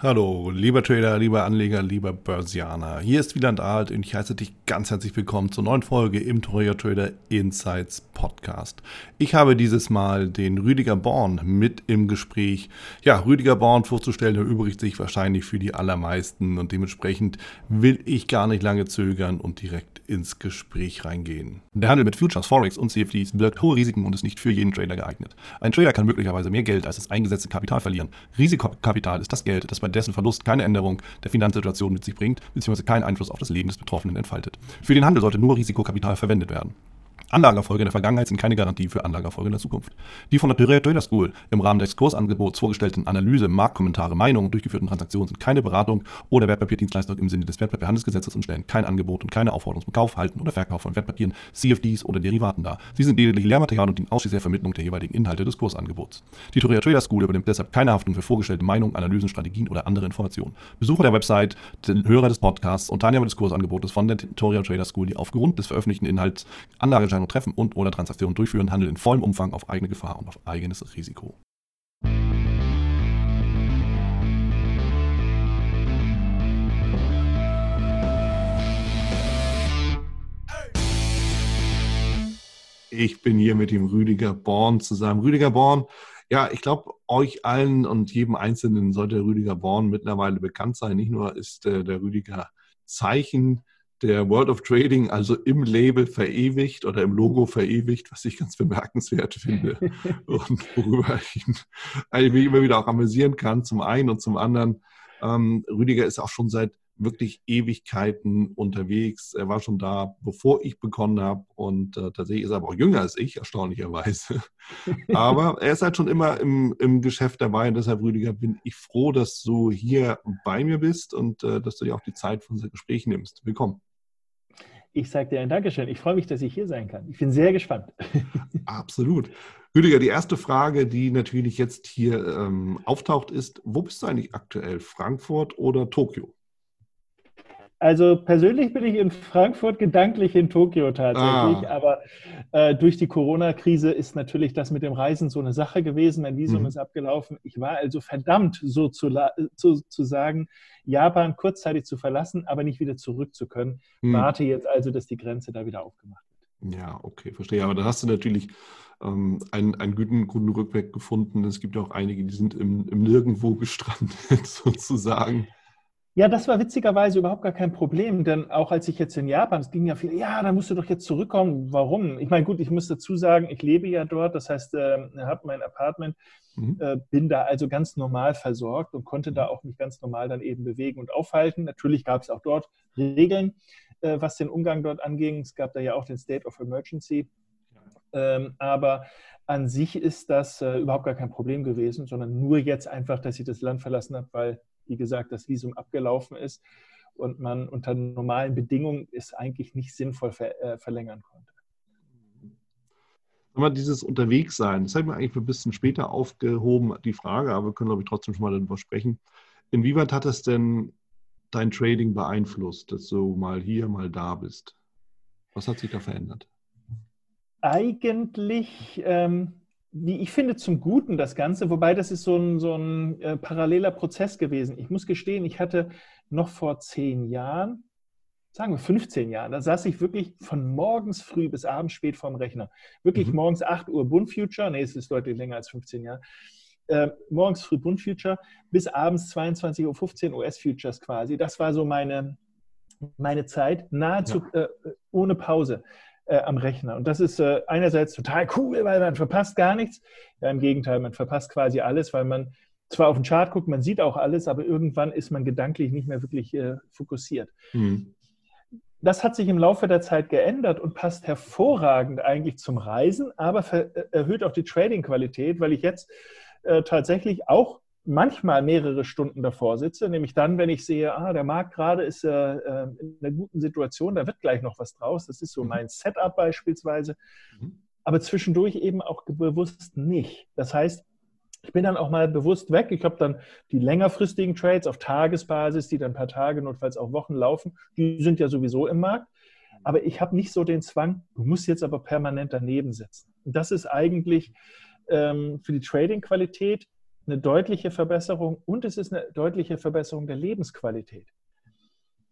Hallo, lieber Trader, lieber Anleger, lieber Börsianer. Hier ist Wieland Alt und ich heiße dich ganz herzlich willkommen zur neuen Folge im Troja Trader Insights Podcast. Ich habe dieses Mal den Rüdiger Born mit im Gespräch. Ja, Rüdiger Born vorzustellen erübrigt sich wahrscheinlich für die allermeisten und dementsprechend will ich gar nicht lange zögern und direkt ins Gespräch reingehen. Der Handel mit Futures, Forex und CFDs birgt hohe Risiken und ist nicht für jeden Trader geeignet. Ein Trader kann möglicherweise mehr Geld als das eingesetzte Kapital verlieren. Risikokapital ist das Geld, das bei dessen Verlust keine Änderung der Finanzsituation mit sich bringt, bzw. keinen Einfluss auf das Leben des Betroffenen entfaltet. Für den Handel sollte nur Risikokapital verwendet werden. Anlagerfolge in der Vergangenheit sind keine Garantie für Anlagerfolge in der Zukunft. Die von der Trader School im Rahmen des Kursangebots vorgestellten Analyse, Marktkommentare, Meinungen durchgeführten Transaktionen sind keine Beratung oder Wertpapierdienstleistung im Sinne des Wertpapierhandelsgesetzes und stellen kein Angebot und keine Aufforderung zum Kauf, Halten oder Verkauf von Wertpapieren, CFDs oder Derivaten dar. Sie sind lediglich Lehrmaterial und dienen ausschließlich der Vermittlung der jeweiligen Inhalte des Kursangebots. Die Trader School übernimmt deshalb keine Haftung für vorgestellte Meinungen, Analysen, Strategien oder andere Informationen. Besucher der Website, Hörer des Podcasts und Teilnehmer des Kursangebotes von der Tutorial Trader School, die aufgrund des veröffentlichten Inhalts Anlageentscheidungen treffen und oder Transaktionen durchführen, handeln in vollem Umfang auf eigene Gefahr und auf eigenes Risiko. Ich bin hier mit dem Rüdiger Born zusammen. Rüdiger Born, ja, ich glaube, euch allen und jedem Einzelnen sollte Rüdiger Born mittlerweile bekannt sein. Nicht nur ist äh, der Rüdiger Zeichen der World of Trading also im Label verewigt oder im Logo verewigt, was ich ganz bemerkenswert finde und worüber ich mich immer wieder auch amüsieren kann, zum einen und zum anderen. Ähm, Rüdiger ist auch schon seit wirklich Ewigkeiten unterwegs. Er war schon da, bevor ich begonnen habe und äh, tatsächlich ist er aber auch jünger als ich, erstaunlicherweise. aber er ist halt schon immer im, im Geschäft dabei und deshalb, Rüdiger, bin ich froh, dass du hier bei mir bist und äh, dass du dir auch die Zeit für unser Gespräch nimmst. Willkommen. Ich sage dir ein Dankeschön. Ich freue mich, dass ich hier sein kann. Ich bin sehr gespannt. Absolut. Rüdiger, die erste Frage, die natürlich jetzt hier ähm, auftaucht, ist, wo bist du eigentlich aktuell? Frankfurt oder Tokio? Also persönlich bin ich in Frankfurt, gedanklich in Tokio tatsächlich. Ah. Aber äh, durch die Corona-Krise ist natürlich das mit dem Reisen so eine Sache gewesen. Mein Visum mhm. ist abgelaufen. Ich war also verdammt, so zu, zu, zu, sagen, Japan kurzzeitig zu verlassen, aber nicht wieder zurück zu können. Mhm. Warte jetzt also, dass die Grenze da wieder aufgemacht wird. Ja, okay, verstehe. Aber da hast du natürlich ähm, einen, einen guten, guten Rückweg gefunden. Es gibt auch einige, die sind im, im Nirgendwo gestrandet, sozusagen. Ja, das war witzigerweise überhaupt gar kein Problem, denn auch als ich jetzt in Japan, es ging ja viel, ja, da musst du doch jetzt zurückkommen. Warum? Ich meine, gut, ich muss dazu sagen, ich lebe ja dort, das heißt, äh, habe mein Apartment, mhm. äh, bin da also ganz normal versorgt und konnte da auch mich ganz normal dann eben bewegen und aufhalten. Natürlich gab es auch dort Regeln, äh, was den Umgang dort anging. Es gab da ja auch den State of Emergency. Ähm, aber an sich ist das äh, überhaupt gar kein Problem gewesen, sondern nur jetzt einfach, dass ich das Land verlassen habe, weil wie gesagt, das Visum abgelaufen ist und man unter normalen Bedingungen es eigentlich nicht sinnvoll ver äh, verlängern konnte. Aber dieses Unterwegssein, das haben wir eigentlich ein bisschen später aufgehoben, die Frage, aber wir können, glaube ich, trotzdem schon mal darüber sprechen. Inwieweit hat das denn dein Trading beeinflusst, dass du mal hier, mal da bist? Was hat sich da verändert? Eigentlich ähm, wie ich finde, zum Guten das Ganze, wobei das ist so ein, so ein äh, paralleler Prozess gewesen. Ich muss gestehen, ich hatte noch vor zehn Jahren, sagen wir 15 Jahren, da saß ich wirklich von morgens früh bis abends spät vorm Rechner. Wirklich mhm. morgens 8 Uhr Bund Future, nee, es ist deutlich länger als 15 Jahre. Äh, morgens früh Bund Future bis abends 22.15 Uhr US Futures quasi. Das war so meine, meine Zeit, nahezu ja. äh, ohne Pause äh, am Rechner. Und das ist äh, einerseits total cool, weil man verpasst gar nichts. Ja, im Gegenteil, man verpasst quasi alles, weil man zwar auf den Chart guckt, man sieht auch alles, aber irgendwann ist man gedanklich nicht mehr wirklich äh, fokussiert. Mhm. Das hat sich im Laufe der Zeit geändert und passt hervorragend eigentlich zum Reisen, aber äh, erhöht auch die Trading-Qualität, weil ich jetzt äh, tatsächlich auch manchmal mehrere Stunden davor sitze, nämlich dann, wenn ich sehe, ah, der Markt gerade ist äh, äh, in einer guten Situation, da wird gleich noch was draus. Das ist so mhm. mein Setup beispielsweise. Mhm. Aber zwischendurch eben auch bewusst nicht. Das heißt, ich bin dann auch mal bewusst weg. Ich habe dann die längerfristigen Trades auf Tagesbasis, die dann ein paar Tage, notfalls auch Wochen laufen. Die sind ja sowieso im Markt. Aber ich habe nicht so den Zwang, du musst jetzt aber permanent daneben sitzen. Und das ist eigentlich ähm, für die Trading-Qualität eine deutliche Verbesserung und es ist eine deutliche Verbesserung der Lebensqualität.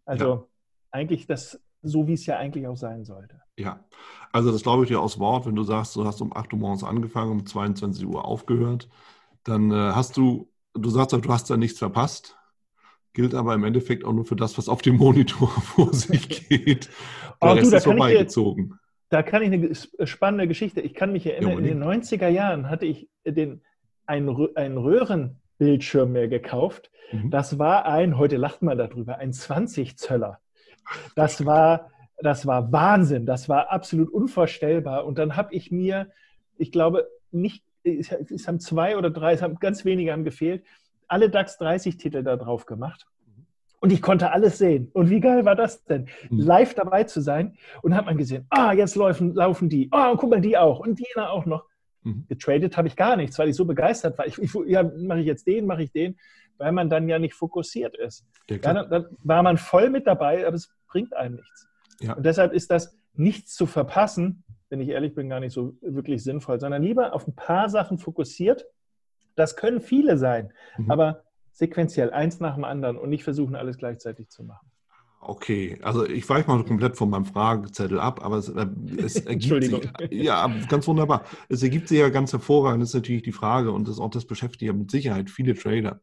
Also ja. eigentlich das, so wie es ja eigentlich auch sein sollte. Ja, also das glaube ich dir aus Wort, wenn du sagst, du hast um 8 Uhr morgens angefangen, um 22 Uhr aufgehört, dann äh, hast du, du sagst auch, du hast da nichts verpasst, gilt aber im Endeffekt auch nur für das, was auf dem Monitor vor sich geht. Der Rest du, da ist vorbeigezogen. Da kann ich eine spannende Geschichte. Ich kann mich erinnern, ja, in den 90er Jahren hatte ich den, einen, einen Röhrenbildschirm mehr gekauft. Mhm. Das war ein, heute lacht man darüber, ein 20 Zöller. Das war, das war Wahnsinn. Das war absolut unvorstellbar. Und dann habe ich mir, ich glaube, nicht, es haben zwei oder drei, es haben ganz wenige haben gefehlt, alle DAX 30 Titel da drauf gemacht. Und ich konnte alles sehen. Und wie geil war das denn? Mhm. Live dabei zu sein. Und hat man gesehen, ah, jetzt laufen, laufen die. Ah, oh, guck mal, die auch. Und jener auch noch. Mhm. Getradet habe ich gar nichts, weil ich so begeistert war. Ich, ich ja, mache ich jetzt den, mache ich den, weil man dann ja nicht fokussiert ist. Ja, dann, dann, war man voll mit dabei, aber es bringt einem nichts. Ja. Und deshalb ist das nichts zu verpassen, wenn ich ehrlich bin, gar nicht so wirklich sinnvoll, sondern lieber auf ein paar Sachen fokussiert. Das können viele sein, mhm. aber sequenziell eins nach dem anderen und nicht versuchen, alles gleichzeitig zu machen. Okay, also ich weiche mal komplett von meinem Fragezettel ab, aber es, äh, es ergibt sich, ja, ganz wunderbar. Es ergibt sich ja ganz hervorragend, das ist natürlich die Frage und das auch das beschäftigt ja mit Sicherheit viele Trader.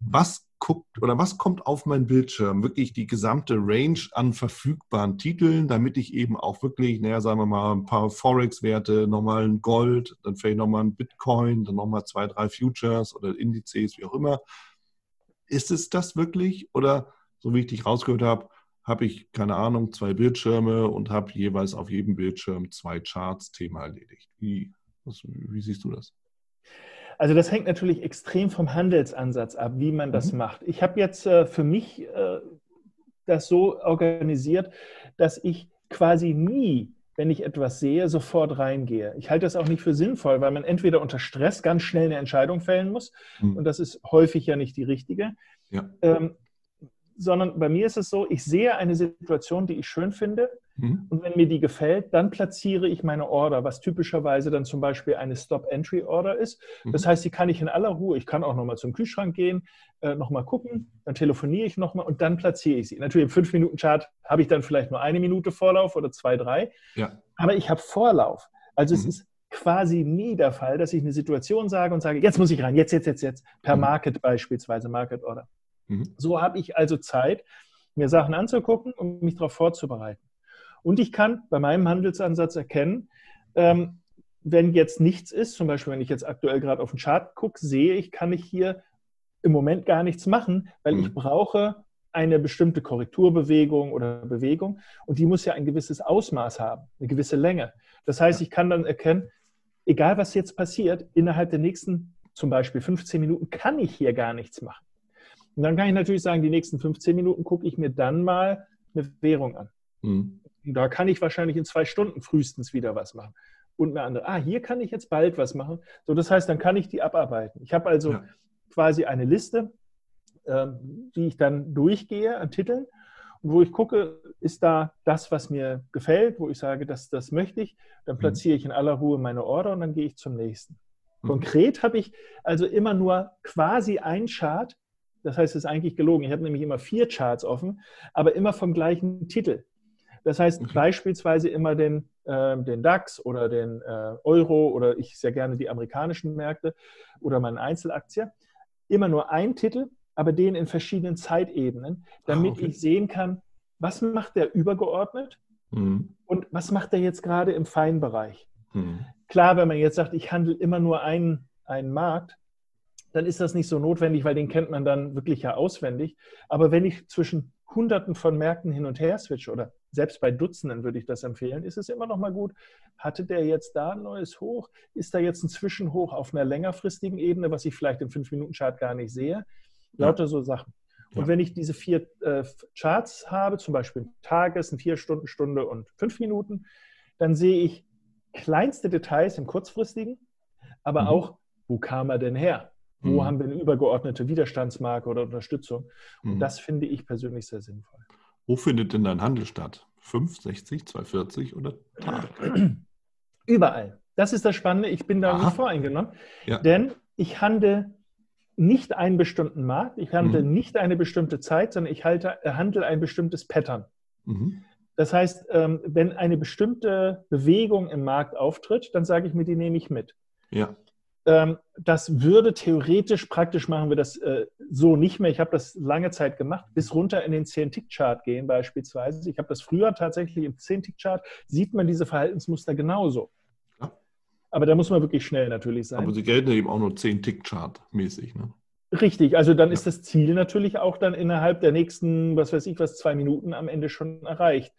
Was guckt oder was kommt auf meinen Bildschirm? Wirklich die gesamte Range an verfügbaren Titeln, damit ich eben auch wirklich, naja, sagen wir mal, ein paar Forex-Werte, nochmal ein Gold, dann vielleicht nochmal ein Bitcoin, dann nochmal zwei, drei Futures oder Indizes, wie auch immer, ist es das wirklich? Oder, so wie ich dich rausgehört habe, habe ich, keine Ahnung, zwei Bildschirme und habe jeweils auf jedem Bildschirm zwei Charts, Thema erledigt. Wie, was, wie siehst du das? Also das hängt natürlich extrem vom Handelsansatz ab, wie man das mhm. macht. Ich habe jetzt äh, für mich äh, das so organisiert, dass ich quasi nie wenn ich etwas sehe, sofort reingehe. Ich halte das auch nicht für sinnvoll, weil man entweder unter Stress ganz schnell eine Entscheidung fällen muss mhm. und das ist häufig ja nicht die richtige. Ja. Ähm, sondern bei mir ist es so, ich sehe eine Situation, die ich schön finde mhm. und wenn mir die gefällt, dann platziere ich meine Order, was typischerweise dann zum Beispiel eine Stop-Entry-Order ist. Mhm. Das heißt, die kann ich in aller Ruhe, ich kann auch nochmal zum Kühlschrank gehen, äh, nochmal gucken, dann telefoniere ich nochmal und dann platziere ich sie. Natürlich im 5-Minuten-Chart habe ich dann vielleicht nur eine Minute Vorlauf oder zwei, drei, ja. aber ich habe Vorlauf. Also mhm. es ist quasi nie der Fall, dass ich eine Situation sage und sage, jetzt muss ich rein, jetzt, jetzt, jetzt, jetzt, per mhm. Market beispielsweise, Market Order. Mhm. So habe ich also Zeit, mir Sachen anzugucken und mich darauf vorzubereiten. Und ich kann bei meinem Handelsansatz erkennen, ähm, wenn jetzt nichts ist, zum Beispiel wenn ich jetzt aktuell gerade auf den Chart gucke, sehe ich, kann ich hier im Moment gar nichts machen, weil mhm. ich brauche eine bestimmte Korrekturbewegung oder Bewegung und die muss ja ein gewisses Ausmaß haben, eine gewisse Länge. Das heißt, ich kann dann erkennen, egal was jetzt passiert, innerhalb der nächsten zum Beispiel 15 Minuten kann ich hier gar nichts machen. Und dann kann ich natürlich sagen, die nächsten 15 Minuten gucke ich mir dann mal eine Währung an. Mhm. Da kann ich wahrscheinlich in zwei Stunden frühestens wieder was machen. Und eine andere, ah, hier kann ich jetzt bald was machen. So, das heißt, dann kann ich die abarbeiten. Ich habe also ja. quasi eine Liste, äh, die ich dann durchgehe an Titeln und wo ich gucke, ist da das, was mir gefällt, wo ich sage, das, das möchte ich. Dann mhm. platziere ich in aller Ruhe meine Order und dann gehe ich zum nächsten. Mhm. Konkret habe ich also immer nur quasi ein Chart, das heißt, es ist eigentlich gelogen. Ich habe nämlich immer vier Charts offen, aber immer vom gleichen Titel. Das heißt okay. beispielsweise immer den, äh, den DAX oder den äh, Euro oder ich sehr gerne die amerikanischen Märkte oder meine Einzelaktie. Immer nur ein Titel, aber den in verschiedenen Zeitebenen, damit ah, okay. ich sehen kann, was macht der übergeordnet mhm. und was macht er jetzt gerade im Feinbereich. Mhm. Klar, wenn man jetzt sagt, ich handle immer nur einen, einen Markt, dann ist das nicht so notwendig, weil den kennt man dann wirklich ja auswendig. Aber wenn ich zwischen Hunderten von Märkten hin und her switche oder selbst bei Dutzenden würde ich das empfehlen, ist es immer noch mal gut, hatte der jetzt da ein neues Hoch? Ist da jetzt ein Zwischenhoch auf einer längerfristigen Ebene, was ich vielleicht im 5-Minuten-Chart gar nicht sehe? Lauter ja. so Sachen. Und ja. wenn ich diese vier äh, Charts habe, zum Beispiel Tages, vier Stunden, Stunde und fünf Minuten, dann sehe ich kleinste Details im kurzfristigen, aber mhm. auch, wo kam er denn her? Wo mhm. haben wir eine übergeordnete Widerstandsmarke oder Unterstützung? Und mhm. das finde ich persönlich sehr sinnvoll. Wo findet denn dein Handel statt? 5, 60, 240 oder Tag? Überall. Das ist das Spannende. Ich bin da Aha. nicht voreingenommen, ja. denn ich handle nicht einen bestimmten Markt, ich handle mhm. nicht eine bestimmte Zeit, sondern ich halte, handle ein bestimmtes Pattern. Mhm. Das heißt, ähm, wenn eine bestimmte Bewegung im Markt auftritt, dann sage ich mir, die nehme ich mit. Ja. Ähm, das würde theoretisch, praktisch machen wir das äh, so nicht mehr. Ich habe das lange Zeit gemacht, bis runter in den 10-Tick-Chart gehen beispielsweise. Ich habe das früher tatsächlich im 10-Tick-Chart, sieht man diese Verhaltensmuster genauso. Ja. Aber da muss man wirklich schnell natürlich sein. Aber sie gelten eben auch nur 10-Tick-Chart-mäßig. Ne? Richtig, also dann ja. ist das Ziel natürlich auch dann innerhalb der nächsten, was weiß ich was, zwei Minuten am Ende schon erreicht.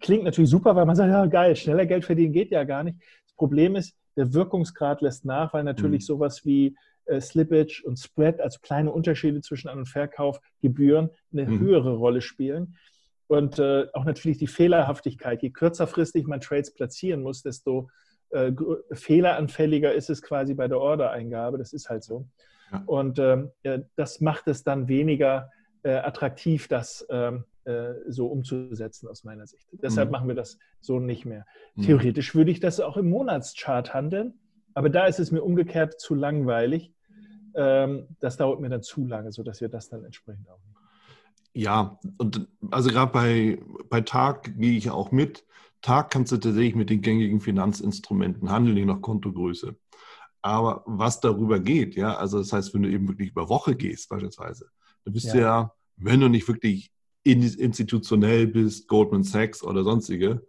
Klingt natürlich super, weil man sagt, ja geil, schneller Geld verdienen geht ja gar nicht. Das Problem ist, der Wirkungsgrad lässt nach, weil natürlich mhm. sowas wie äh, Slippage und Spread, also kleine Unterschiede zwischen An- und Verkaufgebühren, eine mhm. höhere Rolle spielen. Und äh, auch natürlich die Fehlerhaftigkeit. Je kürzerfristig man Trades platzieren muss, desto äh, fehleranfälliger ist es quasi bei der Ordereingabe. Das ist halt so. Ja. Und ähm, das macht es dann weniger äh, attraktiv, das ähm, äh, so umzusetzen aus meiner Sicht. Deshalb mhm. machen wir das so nicht mehr. Mhm. Theoretisch würde ich das auch im Monatschart handeln, aber da ist es mir umgekehrt zu langweilig. Ähm, das dauert mir dann zu lange, sodass wir das dann entsprechend auch nicht. Ja, und also gerade bei, bei Tag gehe ich auch mit. Tag kannst du tatsächlich mit den gängigen Finanzinstrumenten handeln, je nach Kontogröße. Aber was darüber geht, ja, also das heißt, wenn du eben wirklich über Woche gehst, beispielsweise, dann bist ja. du ja, wenn du nicht wirklich institutionell bist, Goldman Sachs oder sonstige,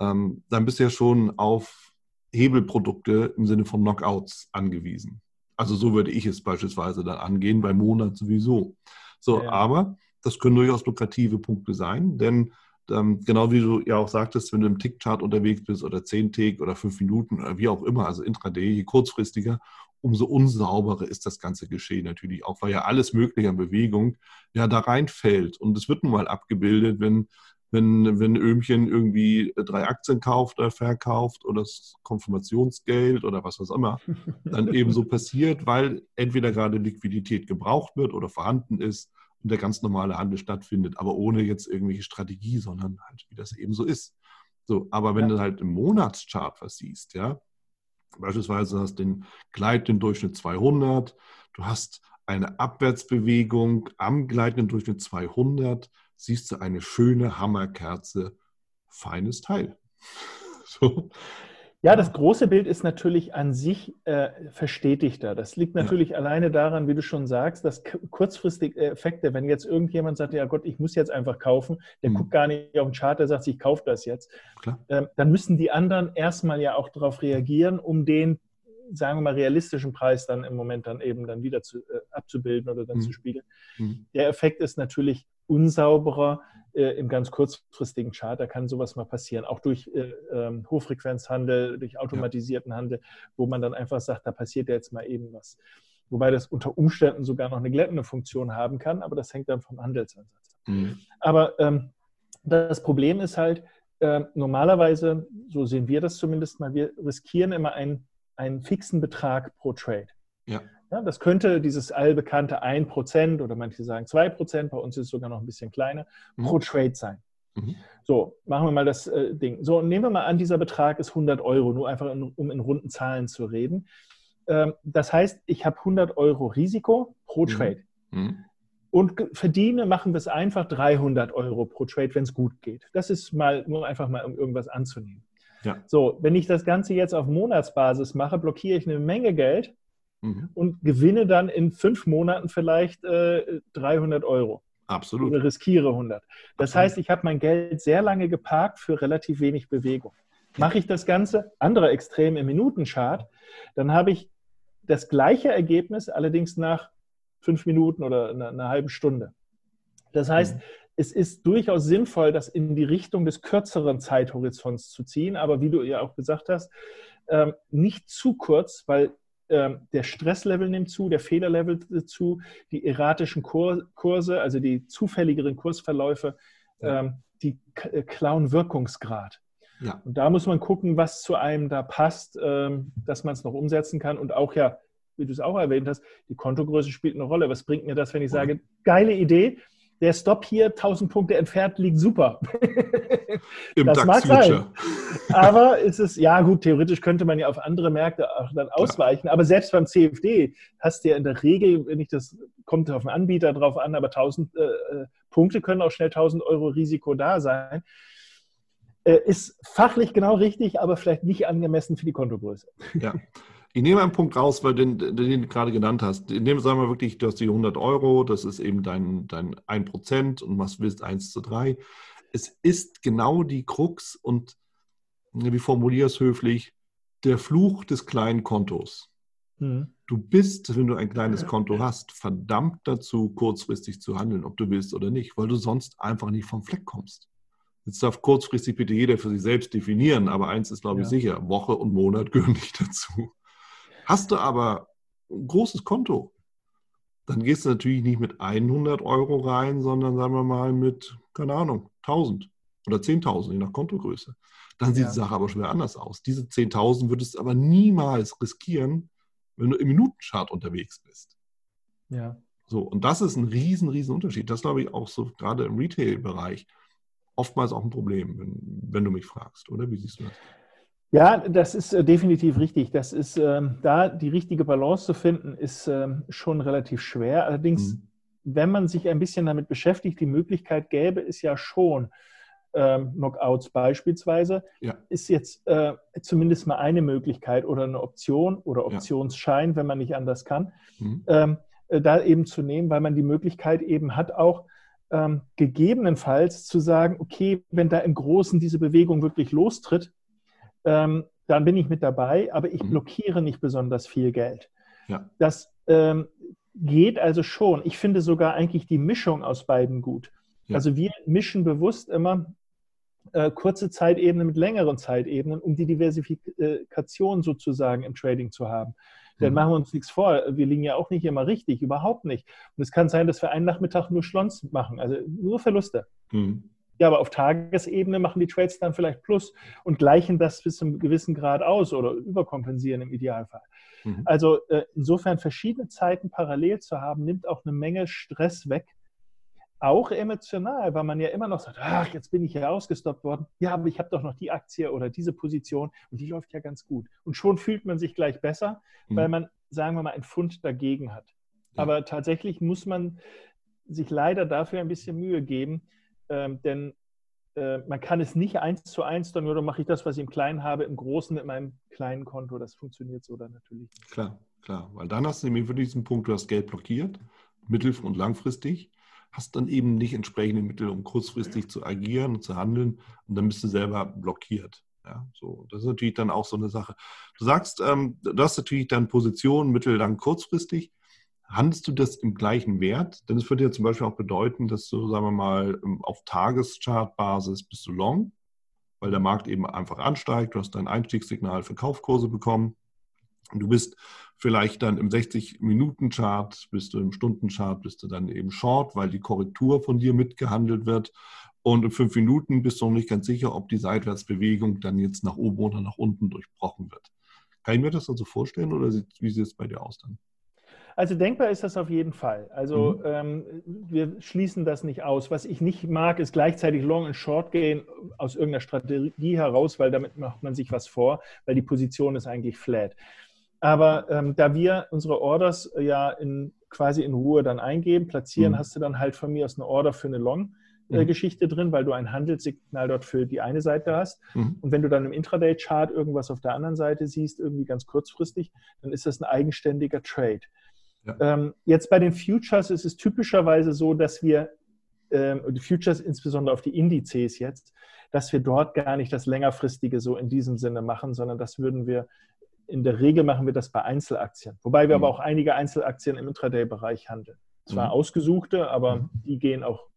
ähm, dann bist du ja schon auf Hebelprodukte im Sinne von Knockouts angewiesen. Also so würde ich es beispielsweise dann angehen, beim Monat sowieso. So, ja. aber das können durchaus lukrative Punkte sein, denn ähm, genau wie du ja auch sagtest, wenn du im Tick-Chart unterwegs bist oder 10 Tick oder 5 Minuten oder wie auch immer, also intraday, je kurzfristiger, umso unsauberer ist das ganze Geschehen natürlich auch, weil ja alles Mögliche an Bewegung ja da reinfällt. Und es wird nun mal abgebildet, wenn, wenn, wenn Öhmchen irgendwie drei Aktien kauft oder verkauft oder das Konfirmationsgeld oder was auch immer, dann eben so passiert, weil entweder gerade Liquidität gebraucht wird oder vorhanden ist und der ganz normale Handel stattfindet, aber ohne jetzt irgendwelche Strategie, sondern halt, wie das eben so ist. So, aber wenn ja. du halt im Monatschart was siehst, ja, beispielsweise hast du den gleitenden Durchschnitt 200, du hast eine Abwärtsbewegung am gleitenden Durchschnitt 200, siehst du eine schöne Hammerkerze, feines Teil. so. Ja, das große Bild ist natürlich an sich äh, verstetigter. Das liegt natürlich ja. alleine daran, wie du schon sagst, dass kurzfristige Effekte, wenn jetzt irgendjemand sagt, ja Gott, ich muss jetzt einfach kaufen, der mhm. guckt gar nicht auf den Chart, der sagt, ich kaufe das jetzt, ähm, dann müssen die anderen erstmal ja auch darauf reagieren, um den, sagen wir mal, realistischen Preis dann im Moment dann eben dann wieder zu, äh, abzubilden oder dann mhm. zu spiegeln. Mhm. Der Effekt ist natürlich unsauberer äh, im ganz kurzfristigen Chart. Da kann sowas mal passieren, auch durch äh, ähm, Hochfrequenzhandel, durch automatisierten Handel, wo man dann einfach sagt, da passiert ja jetzt mal eben was. Wobei das unter Umständen sogar noch eine glättende Funktion haben kann, aber das hängt dann vom Handelsansatz ab. Mhm. Aber ähm, das Problem ist halt, äh, normalerweise, so sehen wir das zumindest mal, wir riskieren immer einen, einen fixen Betrag pro Trade. Ja. Ja, das könnte dieses allbekannte 1% oder manche sagen 2%, bei uns ist es sogar noch ein bisschen kleiner, mhm. pro Trade sein. Mhm. So, machen wir mal das äh, Ding. So, nehmen wir mal an, dieser Betrag ist 100 Euro, nur einfach in, um in runden Zahlen zu reden. Ähm, das heißt, ich habe 100 Euro Risiko pro mhm. Trade. Mhm. Und verdiene, machen wir es einfach 300 Euro pro Trade, wenn es gut geht. Das ist mal nur einfach mal, um irgendwas anzunehmen. Ja. So, wenn ich das Ganze jetzt auf Monatsbasis mache, blockiere ich eine Menge Geld mhm. und gewinne dann in fünf Monaten vielleicht äh, 300 Euro. Absolut. Oder riskiere 100. Das Absolut. heißt, ich habe mein Geld sehr lange geparkt für relativ wenig Bewegung. Mache ich das Ganze, andere Extrem im Minutenchart, dann habe ich das gleiche Ergebnis, allerdings nach fünf Minuten oder einer, einer halben Stunde. Das heißt, mhm. es ist durchaus sinnvoll, das in die Richtung des kürzeren Zeithorizonts zu ziehen, aber wie du ja auch gesagt hast, ähm, nicht zu kurz, weil der Stresslevel nimmt zu, der Fehlerlevel zu, die erratischen Kurse, also die zufälligeren Kursverläufe, ja. Ähm, die äh, klauen Wirkungsgrad. Ja. Und da muss man gucken, was zu einem da passt, ähm, dass man es noch umsetzen kann. Und auch ja, wie du es auch erwähnt hast, die Kontogröße spielt eine Rolle. Was bringt mir das, wenn ich sage, geile Idee, der Stop hier 1000 Punkte entfernt liegt super. Im das mag sein. Aber ist es, ja gut, theoretisch könnte man ja auf andere Märkte auch dann ausweichen. Klar. Aber selbst beim CFD hast du ja in der Regel, wenn ich das, kommt auf den Anbieter drauf an, aber 1000 äh, äh, Punkte können auch schnell 1000 Euro Risiko da sein. Äh, ist fachlich genau richtig, aber vielleicht nicht angemessen für die Kontogröße. Ja. Ich nehme einen Punkt raus, weil den, den du gerade genannt hast. In dem sagen wir wirklich, du hast die 100 Euro, das ist eben dein, dein 1% und was willst 1 zu 3. Es ist genau die Krux und wie formuliere es höflich, der Fluch des kleinen Kontos. Mhm. Du bist, wenn du ein kleines Konto hast, verdammt dazu, kurzfristig zu handeln, ob du willst oder nicht, weil du sonst einfach nicht vom Fleck kommst. Jetzt darf kurzfristig bitte jeder für sich selbst definieren, aber eins ist, glaube ich, ja. sicher, Woche und Monat gehören nicht dazu. Hast du aber ein großes Konto, dann gehst du natürlich nicht mit 100 Euro rein, sondern sagen wir mal mit, keine Ahnung, 1000 oder 10.000, je nach Kontogröße. Dann sieht ja. die Sache aber schon wieder anders aus. Diese 10.000 würdest du aber niemals riskieren, wenn du im Minutenchart unterwegs bist. Ja. So, und das ist ein riesen, riesen Unterschied. Das glaube ich auch so gerade im Retail-Bereich oftmals auch ein Problem, wenn, wenn du mich fragst, oder? Wie siehst du das? Ja, das ist äh, definitiv richtig. Das ist ähm, da die richtige Balance zu finden, ist ähm, schon relativ schwer. Allerdings, mhm. wenn man sich ein bisschen damit beschäftigt, die Möglichkeit gäbe es ja schon, ähm, Knockouts beispielsweise, ja. ist jetzt äh, zumindest mal eine Möglichkeit oder eine Option oder Optionsschein, ja. wenn man nicht anders kann, mhm. ähm, äh, da eben zu nehmen, weil man die Möglichkeit eben hat, auch ähm, gegebenenfalls zu sagen, okay, wenn da im Großen diese Bewegung wirklich lostritt, ähm, dann bin ich mit dabei, aber ich mhm. blockiere nicht besonders viel Geld. Ja. Das ähm, geht also schon. Ich finde sogar eigentlich die Mischung aus beiden gut. Ja. Also wir mischen bewusst immer äh, kurze Zeitebenen mit längeren Zeitebenen, um die Diversifikation sozusagen im Trading zu haben. Dann mhm. machen wir uns nichts vor. Wir liegen ja auch nicht immer richtig, überhaupt nicht. Und es kann sein, dass wir einen Nachmittag nur Schlons machen, also nur Verluste. Mhm. Ja, aber auf Tagesebene machen die Trades dann vielleicht Plus und gleichen das bis zu einem gewissen Grad aus oder überkompensieren im Idealfall. Mhm. Also äh, insofern verschiedene Zeiten parallel zu haben, nimmt auch eine Menge Stress weg. Auch emotional, weil man ja immer noch sagt, ach, jetzt bin ich ja ausgestoppt worden. Ja, aber ich habe doch noch die Aktie oder diese Position und die läuft ja ganz gut. Und schon fühlt man sich gleich besser, mhm. weil man, sagen wir mal, ein Pfund dagegen hat. Ja. Aber tatsächlich muss man sich leider dafür ein bisschen Mühe geben, ähm, denn äh, man kann es nicht eins zu eins, dann oder mache ich das, was ich im Kleinen habe, im Großen mit meinem kleinen Konto. Das funktioniert so dann natürlich nicht. Klar, klar. Weil dann hast du nämlich wirklich diesen Punkt, du hast Geld blockiert, mittel- und langfristig, hast dann eben nicht entsprechende Mittel, um kurzfristig zu agieren und zu handeln und dann bist du selber blockiert. Ja, so, das ist natürlich dann auch so eine Sache. Du sagst, ähm, du hast natürlich dann Positionen mittel-, lang-, kurzfristig. Handelst du das im gleichen Wert? Denn es würde ja zum Beispiel auch bedeuten, dass du, sagen wir mal, auf Tageschartbasis bist du long, weil der Markt eben einfach ansteigt. Du hast dein Einstiegssignal für Kaufkurse bekommen. Du bist vielleicht dann im 60-Minuten-Chart, bist du im Stundenchart, bist du dann eben short, weil die Korrektur von dir mitgehandelt wird. Und in fünf Minuten bist du noch nicht ganz sicher, ob die Seitwärtsbewegung dann jetzt nach oben oder nach unten durchbrochen wird. Kann ich mir das also vorstellen oder wie sieht es bei dir aus dann? Also denkbar ist das auf jeden Fall. Also mhm. ähm, wir schließen das nicht aus. Was ich nicht mag, ist gleichzeitig Long und Short gehen aus irgendeiner Strategie heraus, weil damit macht man sich was vor, weil die Position ist eigentlich flat. Aber ähm, da wir unsere Orders ja in, quasi in Ruhe dann eingeben, platzieren, mhm. hast du dann halt von mir aus eine Order für eine Long. Äh, mhm. Geschichte drin, weil du ein Handelssignal dort für die eine Seite hast. Mhm. Und wenn du dann im Intraday-Chart irgendwas auf der anderen Seite siehst, irgendwie ganz kurzfristig, dann ist das ein eigenständiger Trade. Ja. Ähm, jetzt bei den Futures ist es typischerweise so, dass wir, ähm, die Futures insbesondere auf die Indizes jetzt, dass wir dort gar nicht das längerfristige so in diesem Sinne machen, sondern das würden wir, in der Regel machen wir das bei Einzelaktien. Wobei wir mhm. aber auch einige Einzelaktien im Intraday-Bereich handeln. Zwar mhm. ausgesuchte, aber mhm. die gehen auch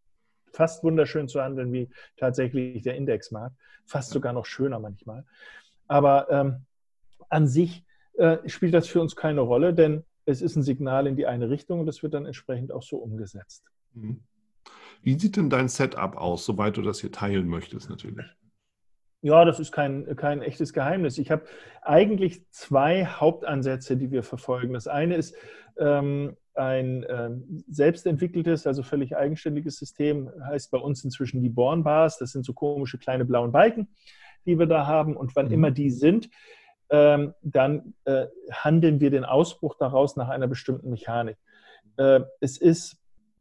fast wunderschön zu handeln wie tatsächlich der Indexmarkt. Fast ja. sogar noch schöner manchmal. Aber ähm, an sich äh, spielt das für uns keine Rolle, denn es ist ein Signal in die eine Richtung und das wird dann entsprechend auch so umgesetzt. Mhm. Wie sieht denn dein Setup aus, soweit du das hier teilen möchtest natürlich? Ja, das ist kein, kein echtes Geheimnis. Ich habe eigentlich zwei Hauptansätze, die wir verfolgen. Das eine ist, ähm, ein äh, selbstentwickeltes, also völlig eigenständiges System, heißt bei uns inzwischen die Born Bars. Das sind so komische kleine blauen Balken, die wir da haben. Und wann mhm. immer die sind, ähm, dann äh, handeln wir den Ausbruch daraus nach einer bestimmten Mechanik. Äh, es ist,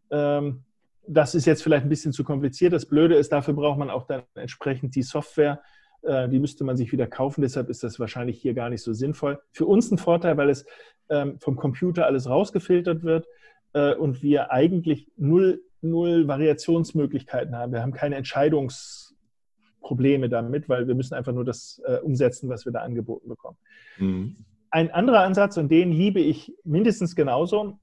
ähm, das ist jetzt vielleicht ein bisschen zu kompliziert. Das Blöde ist, dafür braucht man auch dann entsprechend die Software. Äh, die müsste man sich wieder kaufen. Deshalb ist das wahrscheinlich hier gar nicht so sinnvoll. Für uns ein Vorteil, weil es ähm, vom Computer alles rausgefiltert wird äh, und wir eigentlich null, null Variationsmöglichkeiten haben. Wir haben keine Entscheidungsprobleme damit, weil wir müssen einfach nur das äh, umsetzen, was wir da angeboten bekommen. Mhm. Ein anderer Ansatz, und den liebe ich mindestens genauso,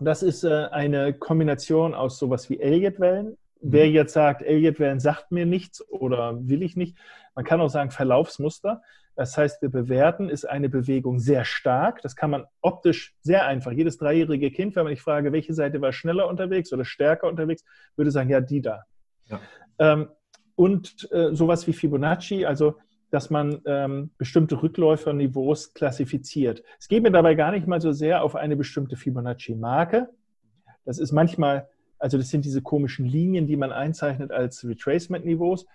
das ist äh, eine Kombination aus sowas wie Elliott-Wellen. Mhm. Wer jetzt sagt, Elliott-Wellen sagt mir nichts oder will ich nicht, man kann auch sagen Verlaufsmuster. Das heißt, wir bewerten, ist eine Bewegung sehr stark. Das kann man optisch sehr einfach. Jedes dreijährige Kind, wenn man ich frage, welche Seite war schneller unterwegs oder stärker unterwegs, würde sagen, ja, die da. Ja. Ähm, und äh, sowas wie Fibonacci, also dass man ähm, bestimmte Rückläuferniveaus klassifiziert. Es geht mir dabei gar nicht mal so sehr auf eine bestimmte Fibonacci-Marke. Das ist manchmal, also das sind diese komischen Linien, die man einzeichnet als Retracement-Niveaus.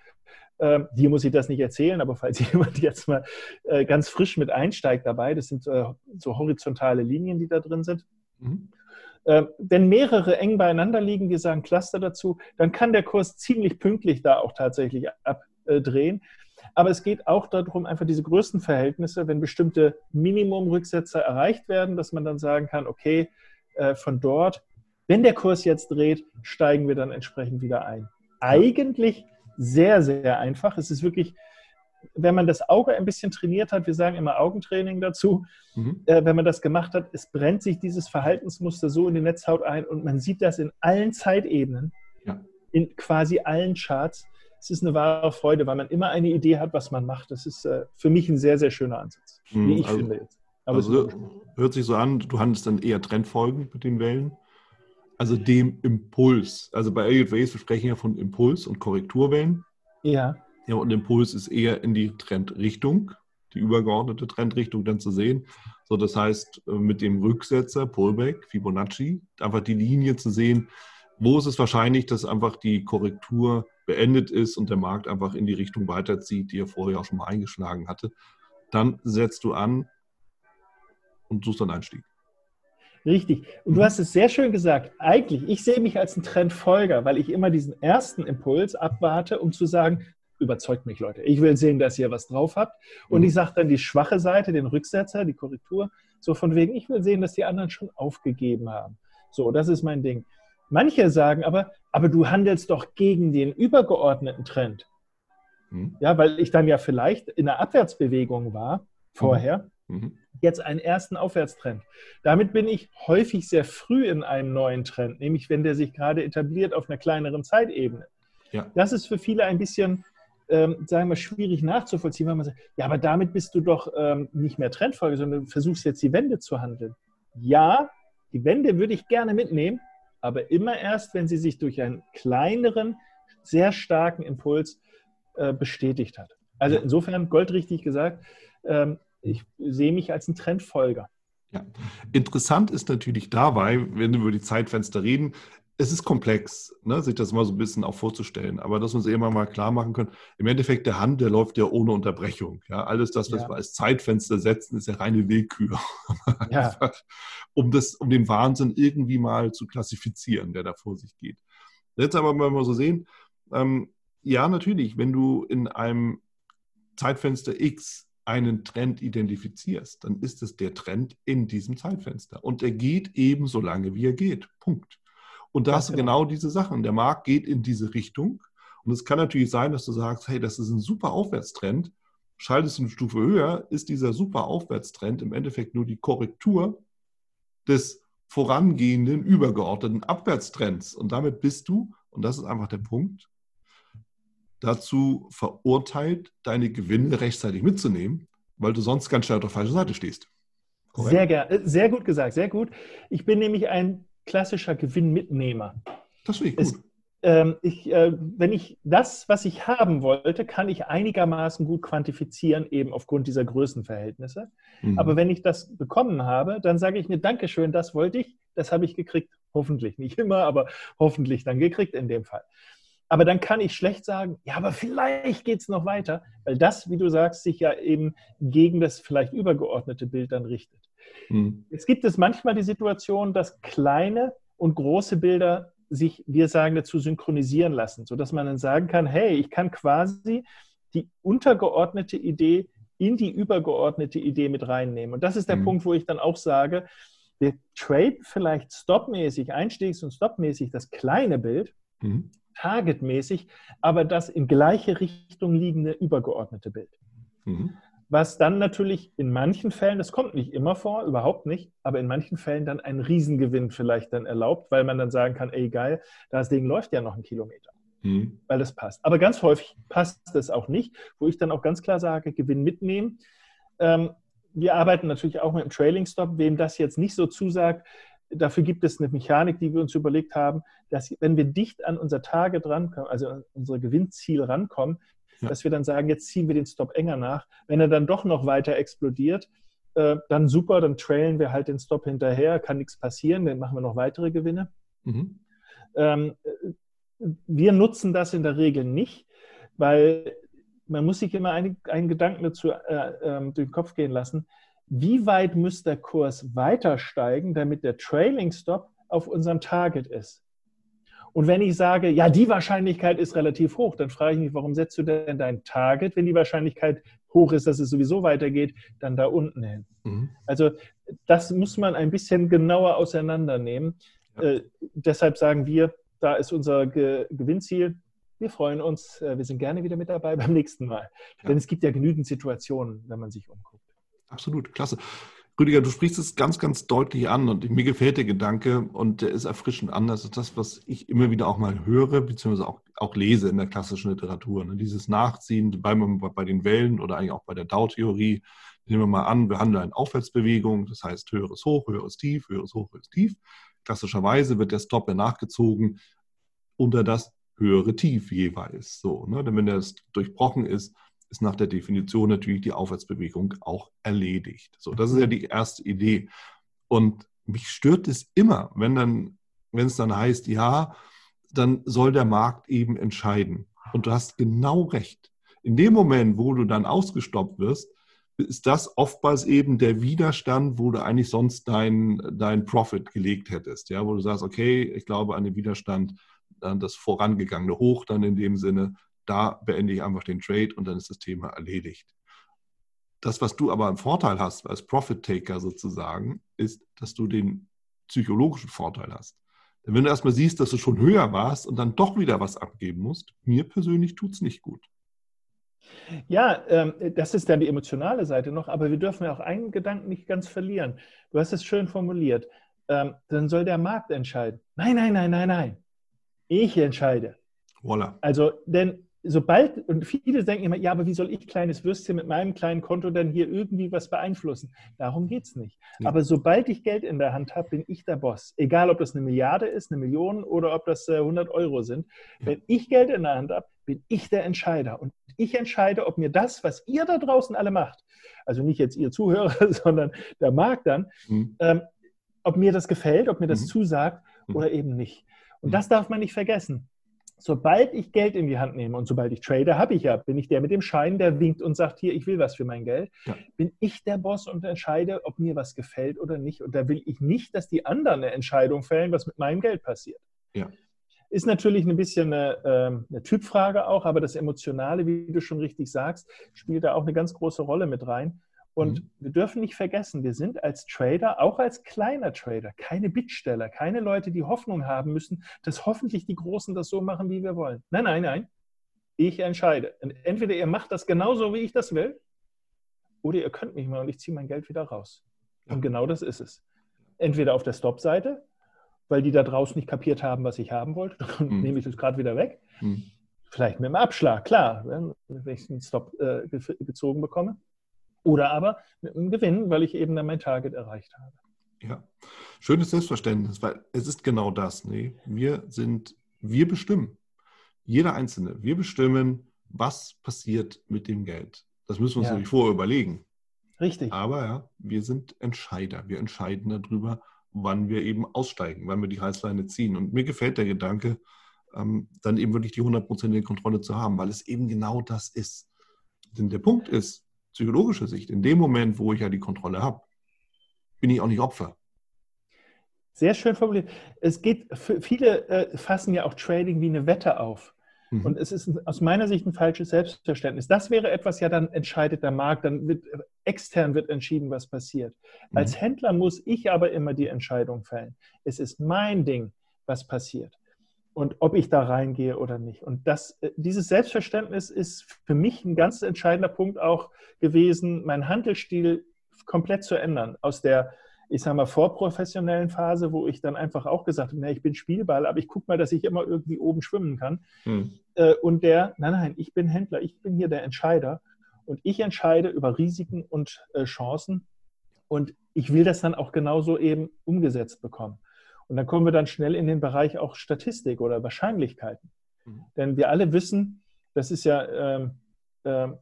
Ähm, hier muss ich das nicht erzählen, aber falls jemand jetzt mal äh, ganz frisch mit einsteigt dabei, das sind äh, so horizontale Linien, die da drin sind. Mhm. Äh, wenn mehrere eng beieinander liegen, wir sagen Cluster dazu, dann kann der Kurs ziemlich pünktlich da auch tatsächlich abdrehen. Aber es geht auch darum, einfach diese Größenverhältnisse, wenn bestimmte Minimumrücksätze erreicht werden, dass man dann sagen kann, okay, äh, von dort, wenn der Kurs jetzt dreht, steigen wir dann entsprechend wieder ein. Eigentlich sehr, sehr einfach. Es ist wirklich, wenn man das Auge ein bisschen trainiert hat, wir sagen immer Augentraining dazu, mhm. äh, wenn man das gemacht hat, es brennt sich dieses Verhaltensmuster so in die Netzhaut ein und man sieht das in allen Zeitebenen, ja. in quasi allen Charts. Es ist eine wahre Freude, weil man immer eine Idee hat, was man macht. Das ist äh, für mich ein sehr, sehr schöner Ansatz, mhm, wie ich also, finde jetzt. Aber also hört sich so an, du handelst dann eher Trendfolgen mit den Wellen also dem Impuls. Also bei Elliott Waves, wir sprechen ja von Impuls und Korrekturwellen. Ja. Ja, und Impuls ist eher in die Trendrichtung, die übergeordnete Trendrichtung dann zu sehen. So, das heißt, äh, mit dem Rücksetzer, Pullback, Fibonacci, einfach die Linie zu sehen, wo ist es wahrscheinlich, dass einfach die Korrektur beendet ist und der Markt einfach in die Richtung weiterzieht, die er vorher auch schon mal eingeschlagen hatte. Dann setzt du an und suchst einen Einstieg. Richtig. Und du mhm. hast es sehr schön gesagt. Eigentlich, ich sehe mich als ein Trendfolger, weil ich immer diesen ersten Impuls abwarte, um zu sagen, überzeugt mich, Leute. Ich will sehen, dass ihr was drauf habt. Und mhm. ich sage dann die schwache Seite, den Rücksetzer, die Korrektur, so von wegen, ich will sehen, dass die anderen schon aufgegeben haben. So, das ist mein Ding. Manche sagen aber, aber du handelst doch gegen den übergeordneten Trend. Mhm. Ja, weil ich dann ja vielleicht in einer Abwärtsbewegung war vorher. Mhm. mhm jetzt einen ersten Aufwärtstrend. Damit bin ich häufig sehr früh in einem neuen Trend, nämlich wenn der sich gerade etabliert auf einer kleineren Zeitebene. Ja. Das ist für viele ein bisschen, ähm, sagen wir, schwierig nachzuvollziehen, weil man sagt, ja, aber damit bist du doch ähm, nicht mehr Trendfolge, sondern du versuchst jetzt die Wende zu handeln. Ja, die Wende würde ich gerne mitnehmen, aber immer erst, wenn sie sich durch einen kleineren, sehr starken Impuls äh, bestätigt hat. Also insofern, goldrichtig gesagt, ähm, ich sehe mich als ein Trendfolger. Ja. Interessant ist natürlich dabei, wenn wir über die Zeitfenster reden, es ist komplex, ne, sich das mal so ein bisschen auch vorzustellen, aber dass wir uns eben mal klar machen können, im Endeffekt der Hand, der läuft ja ohne Unterbrechung. Ja, alles das, was ja. wir als Zeitfenster setzen, ist ja reine Willkür. Ja. um, das, um den Wahnsinn irgendwie mal zu klassifizieren, der da vor sich geht. Jetzt aber mal so sehen, ähm, ja, natürlich, wenn du in einem Zeitfenster X einen Trend identifizierst, dann ist es der Trend in diesem Zeitfenster. Und er geht eben so lange, wie er geht. Punkt. Und da hast du genau. genau diese Sachen. Der Markt geht in diese Richtung. Und es kann natürlich sein, dass du sagst, hey, das ist ein super Aufwärtstrend. Schaltest du eine Stufe höher, ist dieser super Aufwärtstrend im Endeffekt nur die Korrektur des vorangehenden, übergeordneten Abwärtstrends. Und damit bist du, und das ist einfach der Punkt, dazu verurteilt, deine Gewinne rechtzeitig mitzunehmen, weil du sonst ganz schnell auf der falschen Seite stehst. Korrekt? Sehr, sehr gut gesagt, sehr gut. Ich bin nämlich ein klassischer Gewinnmitnehmer. Das finde ich gut. Es, ähm, ich, äh, wenn ich das, was ich haben wollte, kann ich einigermaßen gut quantifizieren, eben aufgrund dieser Größenverhältnisse. Mhm. Aber wenn ich das bekommen habe, dann sage ich mir, Dankeschön, das wollte ich, das habe ich gekriegt. Hoffentlich nicht immer, aber hoffentlich dann gekriegt in dem Fall. Aber dann kann ich schlecht sagen, ja, aber vielleicht geht es noch weiter, weil das, wie du sagst, sich ja eben gegen das vielleicht übergeordnete Bild dann richtet. Mhm. Jetzt gibt es manchmal die Situation, dass kleine und große Bilder sich, wir sagen dazu, synchronisieren lassen, sodass man dann sagen kann, hey, ich kann quasi die untergeordnete Idee in die übergeordnete Idee mit reinnehmen. Und das ist der mhm. Punkt, wo ich dann auch sage, wir traden vielleicht stopmäßig, einstiegs- und stopmäßig das kleine Bild, mhm. targetmäßig, aber das in gleiche Richtung liegende übergeordnete Bild. Mhm was dann natürlich in manchen Fällen, das kommt nicht immer vor, überhaupt nicht, aber in manchen Fällen dann einen Riesengewinn vielleicht dann erlaubt, weil man dann sagen kann, ey geil, das Ding läuft ja noch einen Kilometer, mhm. weil das passt. Aber ganz häufig passt das auch nicht, wo ich dann auch ganz klar sage, Gewinn mitnehmen. Ähm, wir arbeiten natürlich auch mit dem Trailing Stop. Wem das jetzt nicht so zusagt, dafür gibt es eine Mechanik, die wir uns überlegt haben, dass wenn wir dicht an unser Target rankommen, also an unser Gewinnziel rankommen, ja. dass wir dann sagen, jetzt ziehen wir den Stop enger nach. Wenn er dann doch noch weiter explodiert, äh, dann super, dann trailen wir halt den Stop hinterher, kann nichts passieren, dann machen wir noch weitere Gewinne. Mhm. Ähm, wir nutzen das in der Regel nicht, weil man muss sich immer einen, einen Gedanken dazu äh, äh, durch den Kopf gehen lassen. Wie weit muss der Kurs weiter steigen, damit der Trailing Stop auf unserem Target ist? Und wenn ich sage, ja, die Wahrscheinlichkeit ist relativ hoch, dann frage ich mich, warum setzt du denn dein Target, wenn die Wahrscheinlichkeit hoch ist, dass es sowieso weitergeht, dann da unten hin? Mhm. Also das muss man ein bisschen genauer auseinandernehmen. Ja. Äh, deshalb sagen wir, da ist unser Ge Gewinnziel. Wir freuen uns, äh, wir sind gerne wieder mit dabei beim nächsten Mal. Ja. Denn es gibt ja genügend Situationen, wenn man sich umguckt. Absolut, klasse. Rüdiger, du sprichst es ganz, ganz deutlich an und mir gefällt der Gedanke und der ist erfrischend anders als das, was ich immer wieder auch mal höre, beziehungsweise auch, auch lese in der klassischen Literatur. Ne? Dieses Nachziehen bei, bei den Wellen oder eigentlich auch bei der Dow-Theorie. Nehmen wir mal an, wir handeln eine Aufwärtsbewegung, das heißt höheres Hoch, höheres Tief, höheres Hoch, höheres Tief. Klassischerweise wird der Stop nachgezogen unter das höhere Tief jeweils. So, ne? Denn wenn das durchbrochen ist, ist nach der Definition natürlich die Aufwärtsbewegung auch erledigt. So, das ist ja die erste Idee. Und mich stört es immer, wenn dann, wenn es dann heißt, ja, dann soll der Markt eben entscheiden. Und du hast genau recht. In dem Moment, wo du dann ausgestoppt wirst, ist das oftmals eben der Widerstand, wo du eigentlich sonst dein, dein Profit gelegt hättest. Ja, wo du sagst, okay, ich glaube an den Widerstand, dann das vorangegangene Hoch dann in dem Sinne, da beende ich einfach den Trade und dann ist das Thema erledigt. Das, was du aber einen Vorteil hast als Profit-Taker sozusagen, ist, dass du den psychologischen Vorteil hast. Denn wenn du erstmal siehst, dass du schon höher warst und dann doch wieder was abgeben musst, mir persönlich tut es nicht gut. Ja, ähm, das ist dann die emotionale Seite noch, aber wir dürfen ja auch einen Gedanken nicht ganz verlieren. Du hast es schön formuliert. Ähm, dann soll der Markt entscheiden. Nein, nein, nein, nein, nein. Ich entscheide. Voila. Also, denn sobald, und viele denken immer, ja, aber wie soll ich kleines Würstchen mit meinem kleinen Konto dann hier irgendwie was beeinflussen? Darum geht es nicht. Ja. Aber sobald ich Geld in der Hand habe, bin ich der Boss. Egal, ob das eine Milliarde ist, eine Million oder ob das 100 äh, Euro sind. Ja. Wenn ich Geld in der Hand habe, bin ich der Entscheider. Und ich entscheide, ob mir das, was ihr da draußen alle macht, also nicht jetzt ihr Zuhörer, sondern der Markt dann, mhm. ähm, ob mir das gefällt, ob mir das mhm. zusagt mhm. oder eben nicht. Und mhm. das darf man nicht vergessen sobald ich Geld in die Hand nehme und sobald ich trade, habe ich ja, bin ich der mit dem Schein, der winkt und sagt, hier, ich will was für mein Geld, ja. bin ich der Boss und entscheide, ob mir was gefällt oder nicht. Und da will ich nicht, dass die anderen eine Entscheidung fällen, was mit meinem Geld passiert. Ja. Ist natürlich ein bisschen eine, ähm, eine, Typfrage auch, aber das Emotionale, wie du schon richtig sagst, spielt da auch eine ganz große Rolle mit rein. Und mhm. wir dürfen nicht vergessen, wir sind als Trader, auch als kleiner Trader, keine Bittsteller, keine Leute, die Hoffnung haben müssen, dass hoffentlich die Großen das so machen, wie wir wollen. Nein, nein, nein. Ich entscheide. Und entweder ihr macht das genauso, wie ich das will, oder ihr könnt mich mal und ich ziehe mein Geld wieder raus. Ja. Und genau das ist es. Entweder auf der Stop-Seite, weil die da draußen nicht kapiert haben, was ich haben wollte, dann mhm. nehme ich das gerade wieder weg. Mhm. Vielleicht mit einem Abschlag, klar, wenn ich einen Stop äh, gezogen bekomme. Oder aber mit einem Gewinn, weil ich eben dann mein Target erreicht habe. Ja, schönes Selbstverständnis, weil es ist genau das. Nee? Wir sind, wir bestimmen. Jeder Einzelne. Wir bestimmen, was passiert mit dem Geld. Das müssen wir uns ja. natürlich vorher überlegen. Richtig. Aber ja, wir sind Entscheider. Wir entscheiden darüber, wann wir eben aussteigen, wann wir die Heißleine ziehen. Und mir gefällt der Gedanke, ähm, dann eben wirklich die hundertprozentige Kontrolle zu haben, weil es eben genau das ist. Denn der Punkt ist, psychologischer Sicht, in dem Moment, wo ich ja die Kontrolle habe, bin ich auch nicht Opfer. Sehr schön formuliert. Es geht, viele äh, fassen ja auch Trading wie eine Wette auf. Mhm. Und es ist aus meiner Sicht ein falsches Selbstverständnis. Das wäre etwas, ja, dann entscheidet der Markt, dann wird extern wird entschieden, was passiert. Mhm. Als Händler muss ich aber immer die Entscheidung fällen. Es ist mein Ding, was passiert. Und ob ich da reingehe oder nicht. Und das, äh, dieses Selbstverständnis ist für mich ein ganz entscheidender Punkt auch gewesen, meinen Handelsstil komplett zu ändern. Aus der ich sage mal, vorprofessionellen Phase, wo ich dann einfach auch gesagt habe, na, ich bin Spielball, aber ich gucke mal, dass ich immer irgendwie oben schwimmen kann. Hm. Äh, und der, nein, nein, ich bin Händler, ich bin hier der Entscheider und ich entscheide über Risiken und äh, Chancen und ich will das dann auch genauso eben umgesetzt bekommen. Und dann kommen wir dann schnell in den Bereich auch Statistik oder Wahrscheinlichkeiten. Mhm. Denn wir alle wissen, das ist ja ähm, ähm,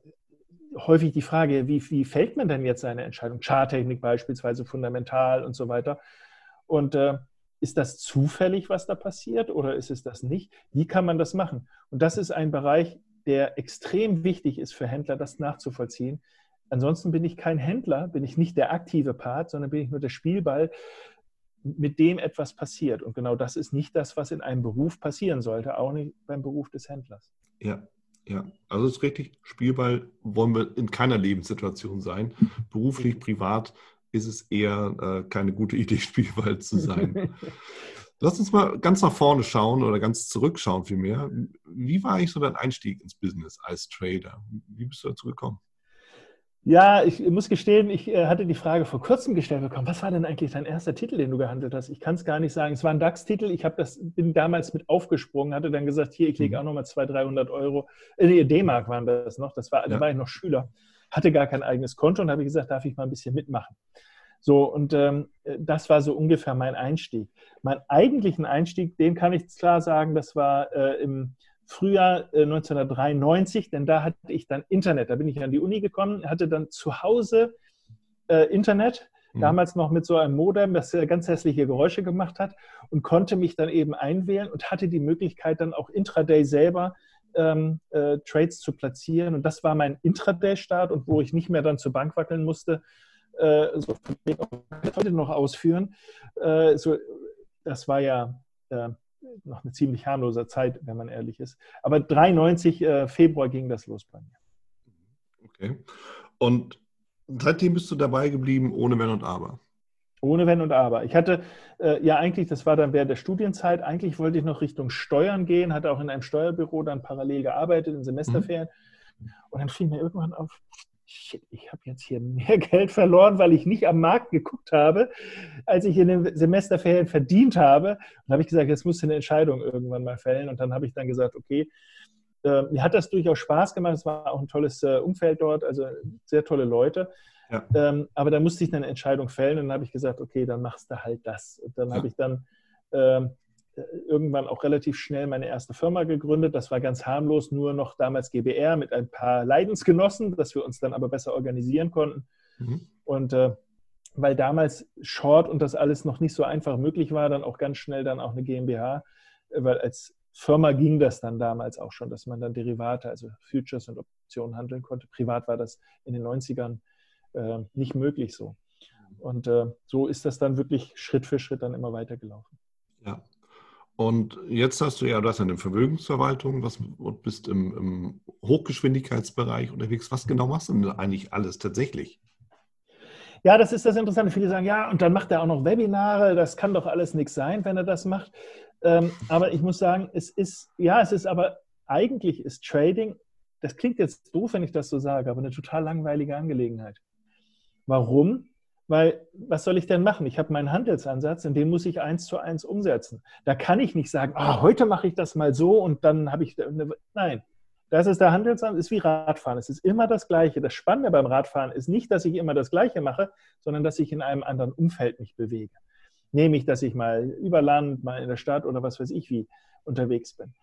häufig die Frage, wie, wie fällt man denn jetzt seine Entscheidung? Charttechnik beispielsweise, fundamental und so weiter. Und äh, ist das zufällig, was da passiert oder ist es das nicht? Wie kann man das machen? Und das ist ein Bereich, der extrem wichtig ist für Händler, das nachzuvollziehen. Ansonsten bin ich kein Händler, bin ich nicht der aktive Part, sondern bin ich nur der Spielball, mit dem etwas passiert. Und genau das ist nicht das, was in einem Beruf passieren sollte, auch nicht beim Beruf des Händlers. Ja, ja, also es ist richtig, Spielball wollen wir in keiner Lebenssituation sein. Beruflich, privat ist es eher äh, keine gute Idee, Spielball zu sein. Lass uns mal ganz nach vorne schauen oder ganz zurückschauen vielmehr. Wie war eigentlich so dein Einstieg ins Business als Trader? Wie bist du dazu gekommen? Ja, ich muss gestehen, ich äh, hatte die Frage vor kurzem gestellt bekommen. Was war denn eigentlich dein erster Titel, den du gehandelt hast? Ich kann es gar nicht sagen. Es war ein DAX-Titel. Ich das, bin damals mit aufgesprungen, hatte dann gesagt, hier, ich lege mhm. auch nochmal 200, 300 Euro. Äh, nee, D-Mark waren das noch. Das war, ja. Da war ich noch Schüler. Hatte gar kein eigenes Konto und habe gesagt, darf ich mal ein bisschen mitmachen. So, und ähm, das war so ungefähr mein Einstieg. Mein eigentlichen Einstieg, den kann ich klar sagen, das war äh, im Frühjahr 1993, äh, denn da hatte ich dann Internet. Da bin ich an die Uni gekommen, hatte dann zu Hause äh, Internet, mhm. damals noch mit so einem Modem, das ganz hässliche Geräusche gemacht hat und konnte mich dann eben einwählen und hatte die Möglichkeit dann auch intraday selber ähm, äh, Trades zu platzieren. Und das war mein Intraday-Start und wo ich nicht mehr dann zur Bank wackeln musste, äh, so heute noch ausführen. Äh, so, das war ja äh, noch eine ziemlich harmlose Zeit, wenn man ehrlich ist. Aber 93 äh, Februar ging das los bei mir. Okay. Und seitdem bist du dabei geblieben, ohne Wenn und Aber? Ohne Wenn und Aber. Ich hatte äh, ja eigentlich, das war dann während der Studienzeit, eigentlich wollte ich noch Richtung Steuern gehen, hatte auch in einem Steuerbüro dann parallel gearbeitet in Semesterferien. Mhm. Und dann fiel mir irgendwann auf, shit, ich habe jetzt hier mehr Geld verloren, weil ich nicht am Markt geguckt habe, als ich in den Semesterferien verdient habe. Und habe ich gesagt, jetzt musst du eine Entscheidung irgendwann mal fällen. Und dann habe ich dann gesagt, okay, äh, mir hat das durchaus Spaß gemacht. Es war auch ein tolles äh, Umfeld dort, also sehr tolle Leute. Ja. Ähm, aber da musste ich eine Entscheidung fällen. Und dann habe ich gesagt, okay, dann machst du halt das. Und dann ja. habe ich dann ähm, irgendwann auch relativ schnell meine erste Firma gegründet. Das war ganz harmlos, nur noch damals GBR mit ein paar Leidensgenossen, dass wir uns dann aber besser organisieren konnten. Mhm. Und äh, weil damals Short und das alles noch nicht so einfach möglich war, dann auch ganz schnell dann auch eine GmbH, äh, weil als Firma ging das dann damals auch schon, dass man dann Derivate, also Futures und Optionen handeln konnte. Privat war das in den 90ern äh, nicht möglich so. Und äh, so ist das dann wirklich Schritt für Schritt dann immer weitergelaufen. Ja, und jetzt hast du ja, du hast eine Vermögensverwaltung, was, und bist im, im Hochgeschwindigkeitsbereich unterwegs. Was genau machst du denn eigentlich alles tatsächlich? Ja, das ist das Interessante. Viele sagen, ja, und dann macht er auch noch Webinare. Das kann doch alles nichts sein, wenn er das macht. Ähm, aber ich muss sagen, es ist, ja, es ist aber, eigentlich ist Trading, das klingt jetzt doof, wenn ich das so sage, aber eine total langweilige Angelegenheit. Warum? Weil, was soll ich denn machen? Ich habe meinen Handelsansatz, und den muss ich eins zu eins umsetzen. Da kann ich nicht sagen, ah, heute mache ich das mal so und dann habe ich. Nein, das ist der Handelsansatz, ist wie Radfahren. Es ist immer das Gleiche. Das Spannende beim Radfahren ist nicht, dass ich immer das Gleiche mache, sondern dass ich in einem anderen Umfeld mich bewege. Nämlich, dass ich mal über Land, mal in der Stadt oder was weiß ich wie unterwegs bin.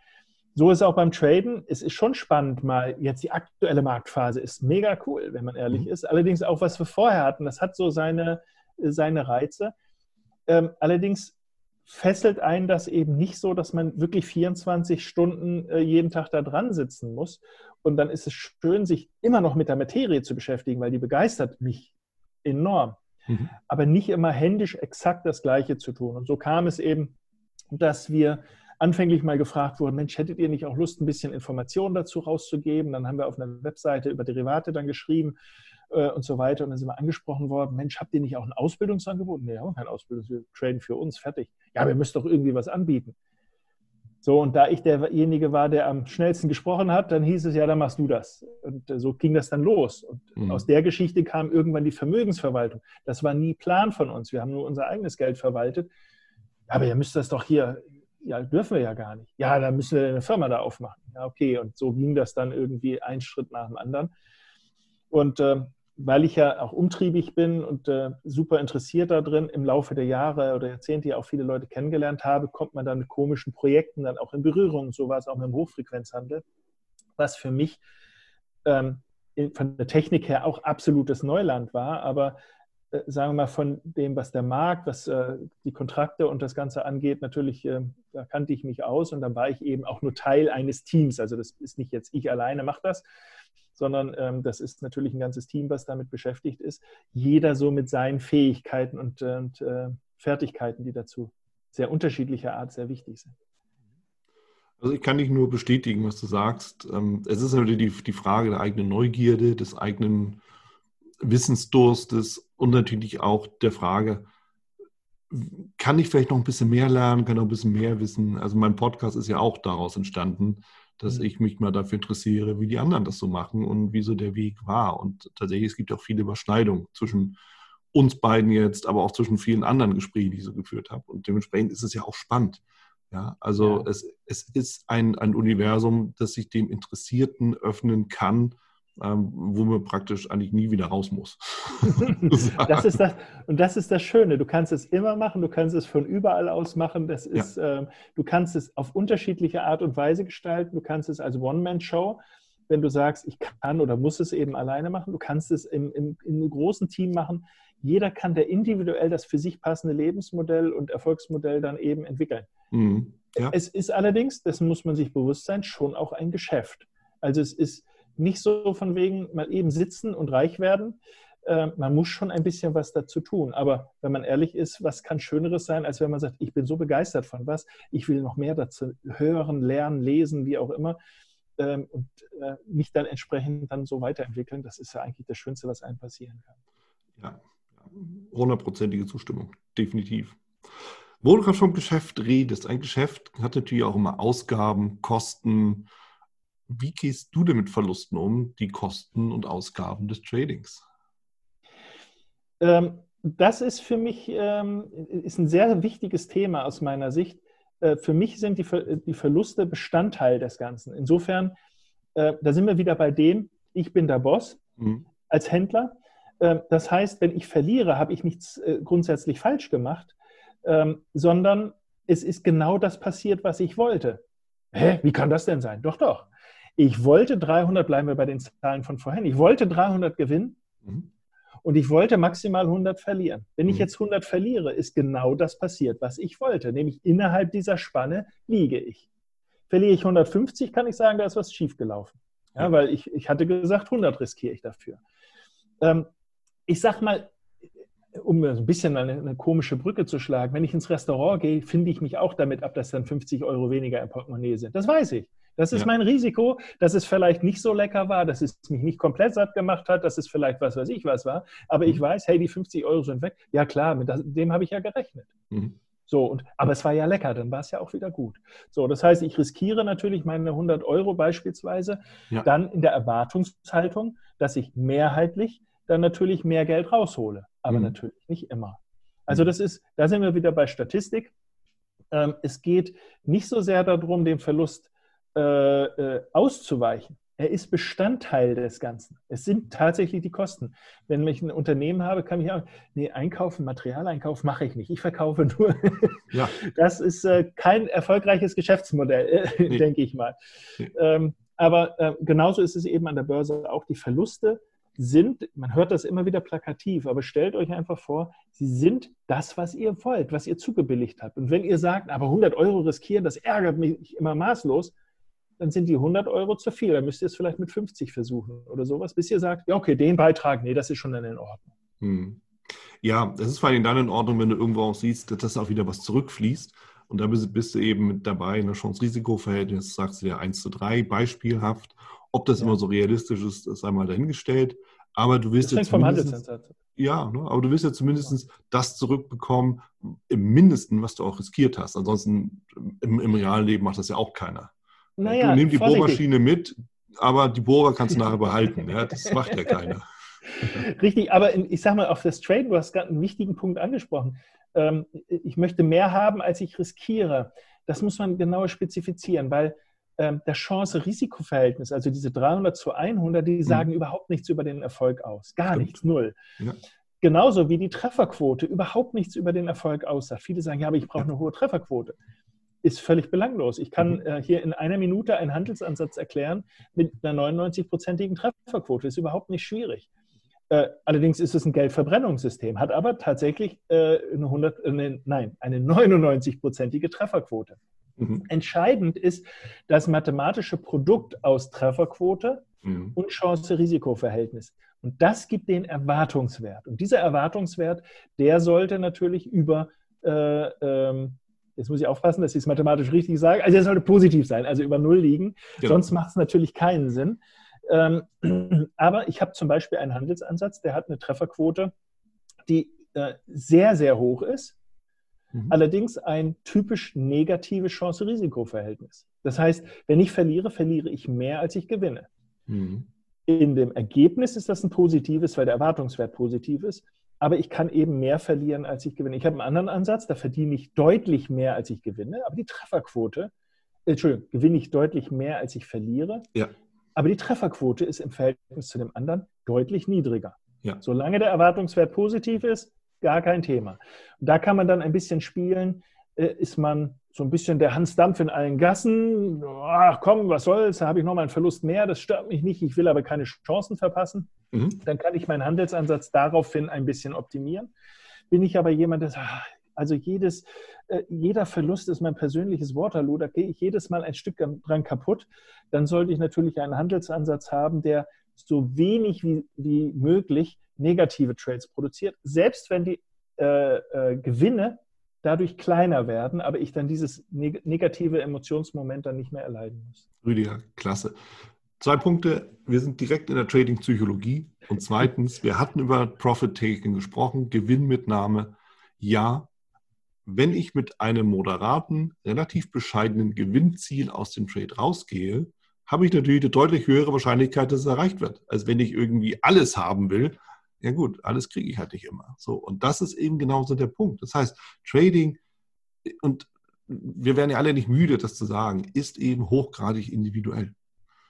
So ist es auch beim Traden. Es ist schon spannend, mal jetzt die aktuelle Marktphase ist mega cool, wenn man ehrlich mhm. ist. Allerdings auch, was wir vorher hatten, das hat so seine, seine Reize. Ähm, allerdings fesselt einen das eben nicht so, dass man wirklich 24 Stunden äh, jeden Tag da dran sitzen muss. Und dann ist es schön, sich immer noch mit der Materie zu beschäftigen, weil die begeistert mich enorm. Mhm. Aber nicht immer händisch exakt das Gleiche zu tun. Und so kam es eben, dass wir anfänglich mal gefragt wurden, Mensch, hättet ihr nicht auch Lust, ein bisschen Informationen dazu rauszugeben? Dann haben wir auf einer Webseite über Derivate dann geschrieben äh, und so weiter. Und dann sind wir angesprochen worden, Mensch, habt ihr nicht auch ein Ausbildungsangebot? Nee, wir haben kein Ausbildungsangebot, wir traden für uns, fertig. Ja, wir müssen doch irgendwie was anbieten. So, und da ich derjenige war, der am schnellsten gesprochen hat, dann hieß es, ja, dann machst du das. Und äh, so ging das dann los. Und mhm. aus der Geschichte kam irgendwann die Vermögensverwaltung. Das war nie Plan von uns. Wir haben nur unser eigenes Geld verwaltet. Aber ihr müsst das doch hier, ja, dürfen wir ja gar nicht. Ja, dann müssen wir eine Firma da aufmachen. Ja, okay. Und so ging das dann irgendwie ein Schritt nach dem anderen. Und äh, weil ich ja auch umtriebig bin und äh, super interessiert da drin, im Laufe der Jahre oder Jahrzehnte ja auch viele Leute kennengelernt habe, kommt man dann mit komischen Projekten dann auch in Berührung. So war es auch mit dem Hochfrequenzhandel, was für mich ähm, von der Technik her auch absolutes Neuland war, aber sagen wir mal von dem, was der Markt, was äh, die Kontrakte und das Ganze angeht, natürlich, äh, da kannte ich mich aus und dann war ich eben auch nur Teil eines Teams. Also das ist nicht jetzt ich alleine mache das, sondern ähm, das ist natürlich ein ganzes Team, was damit beschäftigt ist. Jeder so mit seinen Fähigkeiten und, äh, Fertigkeiten, die dazu sehr unterschiedlicher Art sehr wichtig sind. Also ich kann dich nur bestätigen, was du sagst. Ähm, es ist natürlich die Frage der eigenen Neugierde, des eigenen Wissensdurstes und natürlich auch der Frage, kann ich vielleicht noch ein bisschen mehr lernen, kann noch ein bisschen mehr wissen? Also mein Podcast ist ja auch daraus entstanden, dass mhm. ich mich mal dafür interessiere, wie die anderen das so machen und wie so der Weg war. Und tatsächlich, es gibt auch viele Überschneidungen zwischen uns beiden jetzt, aber auch zwischen vielen anderen Gesprächen, die ich so geführt habe. Und dementsprechend ist es ja auch spannend. Ja, also ja. Es, es ist ein, ein Universum, das sich dem Interessierten öffnen kann, ähm, wo man praktisch eigentlich nie wieder raus muss. das ist das, und das ist das Schöne. Du kannst es immer machen, du kannst es von überall aus machen. Das ist, ja. ähm, du kannst es auf unterschiedliche Art und Weise gestalten. Du kannst es als One-Man-Show, wenn du sagst, ich kann oder muss es eben alleine machen. Du kannst es im, im, in einem großen Team machen. Jeder kann der individuell das für sich passende Lebensmodell und Erfolgsmodell dann eben entwickeln. Mhm. Ja. Es ist allerdings, das muss man sich bewusst sein, schon auch ein Geschäft. Also es ist nicht so von wegen mal eben sitzen und reich werden. Äh, man muss schon ein bisschen was dazu tun. Aber wenn man ehrlich ist, was kann Schöneres sein, als wenn man sagt, ich bin so begeistert von was, ich will noch mehr dazu hören, lernen, lesen, wie auch immer. Ähm, und äh, mich dann entsprechend dann so weiterentwickeln. Das ist ja eigentlich das Schönste, was einem passieren kann. Ja, hundertprozentige Zustimmung, definitiv. Wo du gerade vom Geschäft redest, ein Geschäft hat natürlich auch immer Ausgaben, Kosten, wie gehst du denn mit Verlusten um, die Kosten und Ausgaben des Tradings? Ähm, das ist für mich ähm, ist ein sehr wichtiges Thema aus meiner Sicht. Äh, für mich sind die, Ver die Verluste Bestandteil des Ganzen. Insofern, äh, da sind wir wieder bei dem, ich bin der Boss mhm. als Händler. Äh, das heißt, wenn ich verliere, habe ich nichts äh, grundsätzlich falsch gemacht, ähm, sondern es ist genau das passiert, was ich wollte. Hä, wie kann das denn sein? Doch, doch. Ich wollte 300, bleiben wir bei den Zahlen von vorhin, ich wollte 300 gewinnen mhm. und ich wollte maximal 100 verlieren. Wenn ich mhm. jetzt 100 verliere, ist genau das passiert, was ich wollte, nämlich innerhalb dieser Spanne liege ich. Verliere ich 150, kann ich sagen, da ist was schiefgelaufen. Ja, weil ich, ich hatte gesagt, 100 riskiere ich dafür. Ähm, ich sag mal, um ein bisschen eine, eine, komische Brücke zu schlagen, wenn ich ins Restaurant gehe, finde ich mich auch damit ab, dass dann 50 Euro weniger im Portemonnaie sind. Das weiß ich. Das ist ja. mein Risiko, dass es vielleicht nicht so lecker war, dass es mich nicht komplett satt gemacht hat, dass es vielleicht was weiß ich was war. Aber mhm. ich weiß, hey, die 50 Euro sind weg. Ja klar, mit dem habe ich ja gerechnet. Mhm. So, und, aber es war ja lecker, dann war es ja auch wieder gut. So, das heißt, ich riskiere natürlich meine 100 Euro beispielsweise ja. dann in der Erwartungshaltung, dass ich mehrheitlich dann natürlich mehr Geld raushole. Aber mhm. natürlich nicht immer. Also mhm. das ist, da sind wir wieder bei Statistik. Ähm, es geht nicht so sehr darum, den Verlust äh, äh, auszuweichen. Er ist Bestandteil des Ganzen. Es sind tatsächlich die Kosten. Wenn ich ein Unternehmen habe, kann ich auch, nee, einkaufen, Materialeinkauf mache ich nicht. Ich verkaufe nur. Ja. Das ist äh, kein erfolgreiches Geschäftsmodell, äh, nee. denke ich mal. Nee. Ähm, aber äh, genauso ist es eben an der Börse auch. Die Verluste sind, man hört das immer wieder plakativ, aber stellt euch einfach vor, sie sind das, was ihr wollt, was ihr zugebilligt habt. Und wenn ihr sagt, aber 100 Euro riskieren, das ärgert mich immer maßlos, dann sind die 100 Euro zu viel. Dann müsst ihr es vielleicht mit 50 versuchen oder sowas, bis ihr sagt, ja, okay, den Beitrag, nee, das ist schon dann in Ordnung. Hm. Ja, das ist vor allem dann in Ordnung, wenn du irgendwo auch siehst, dass auch wieder was zurückfließt. Und da bist, bist du eben mit dabei in der Chance-Risiko-Verhältnis, sagst du dir 1 zu 3, beispielhaft. Ob das ja. immer so realistisch ist, ist einmal dahingestellt. Aber du willst das ja zumindest, ja, ne, aber du willst ja zumindest das zurückbekommen, im Mindesten, was du auch riskiert hast. Ansonsten im, im realen Leben macht das ja auch keiner. Naja, du nimmst die Bohrmaschine mit, aber die Bohrer kannst du nachher behalten. Ja? Das macht ja keiner. Richtig, aber ich sage mal, auf das Trade, du hast gerade einen wichtigen Punkt angesprochen. Ähm, ich möchte mehr haben, als ich riskiere. Das muss man genauer spezifizieren, weil ähm, das Chance-Risiko-Verhältnis, also diese 300 zu 100, die mhm. sagen mhm. überhaupt nichts über den Erfolg aus. Gar Stimmt. nichts, null. Ja. Genauso wie die Trefferquote überhaupt nichts über den Erfolg aussagt. Viele sagen, ja, aber ich brauche eine hohe Trefferquote. Ist völlig belanglos. Ich kann mhm. äh, hier in einer Minute einen Handelsansatz erklären mit einer 99-prozentigen Trefferquote. Ist überhaupt nicht schwierig. Äh, allerdings ist es ein Geldverbrennungssystem, hat aber tatsächlich äh, eine 100, äh, nein, eine 99-prozentige Trefferquote. Mhm. Entscheidend ist das mathematische Produkt aus Trefferquote mhm. und Chance-Risiko-Verhältnis. Und das gibt den Erwartungswert. Und dieser Erwartungswert, der sollte natürlich über, äh, ähm, jetzt muss ich aufpassen, dass ich es mathematisch richtig sage, also er sollte positiv sein, also über Null liegen. Genau. Sonst macht es natürlich keinen Sinn. Ähm, aber ich habe zum Beispiel einen Handelsansatz, der hat eine Trefferquote, die äh, sehr, sehr hoch ist. Mhm. Allerdings ein typisch negatives Chance-Risiko-Verhältnis. Das heißt, wenn ich verliere, verliere ich mehr, als ich gewinne. Mhm. In dem Ergebnis ist das ein positives, weil der Erwartungswert positiv ist. Aber ich kann eben mehr verlieren, als ich gewinne. Ich habe einen anderen Ansatz, da verdiene ich deutlich mehr, als ich gewinne. Aber die Trefferquote, Entschuldigung, gewinne ich deutlich mehr, als ich verliere. Ja. Aber die Trefferquote ist im Verhältnis zu dem anderen deutlich niedriger. Ja. Solange der Erwartungswert positiv ist, gar kein Thema. Und da kann man dann ein bisschen spielen. Äh, ist man so ein bisschen der Hans Dampf in allen Gassen? Ach komm, was soll's? Da habe ich nochmal einen Verlust mehr. Das stört mich nicht. Ich will aber keine Chancen verpassen. Mhm. Dann kann ich meinen Handelsansatz daraufhin ein bisschen optimieren. Bin ich aber jemand, der sagt, also jedes, äh, jeder Verlust ist mein persönliches Waterloo, da gehe ich jedes Mal ein Stück dran kaputt. Dann sollte ich natürlich einen Handelsansatz haben, der so wenig wie, wie möglich negative Trades produziert, selbst wenn die äh, äh, Gewinne dadurch kleiner werden, aber ich dann dieses neg negative Emotionsmoment dann nicht mehr erleiden muss. Rüdiger, klasse. Zwei Punkte. Wir sind direkt in der Trading-Psychologie. Und zweitens, wir hatten über Profit-Taking gesprochen, Gewinnmitnahme. Ja, wenn ich mit einem moderaten, relativ bescheidenen Gewinnziel aus dem Trade rausgehe, habe ich natürlich eine deutlich höhere Wahrscheinlichkeit, dass es erreicht wird, als wenn ich irgendwie alles haben will. Ja gut, alles kriege ich halt nicht immer. So und das ist eben genauso der Punkt. Das heißt, Trading und wir werden ja alle nicht müde, das zu sagen, ist eben hochgradig individuell.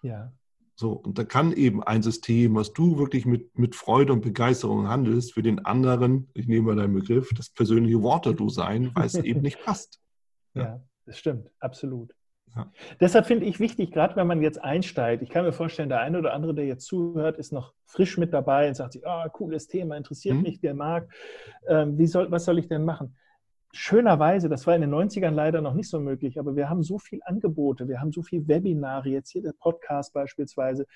Ja. So, und da kann eben ein System, was du wirklich mit, mit Freude und Begeisterung handelst, für den anderen, ich nehme mal deinen Begriff, das persönliche Waterloo sein, weil es eben nicht passt. Ja. ja, das stimmt, absolut. Ja. Deshalb finde ich wichtig, gerade wenn man jetzt einsteigt, ich kann mir vorstellen, der eine oder andere, der jetzt zuhört, ist noch frisch mit dabei und sagt sich, ah, oh, cooles Thema, interessiert mhm. mich der Markt, ähm, wie soll, was soll ich denn machen? Schönerweise, das war in den 90ern leider noch nicht so möglich, aber wir haben so viele Angebote, wir haben so viele Webinare, jetzt hier der Podcast beispielsweise,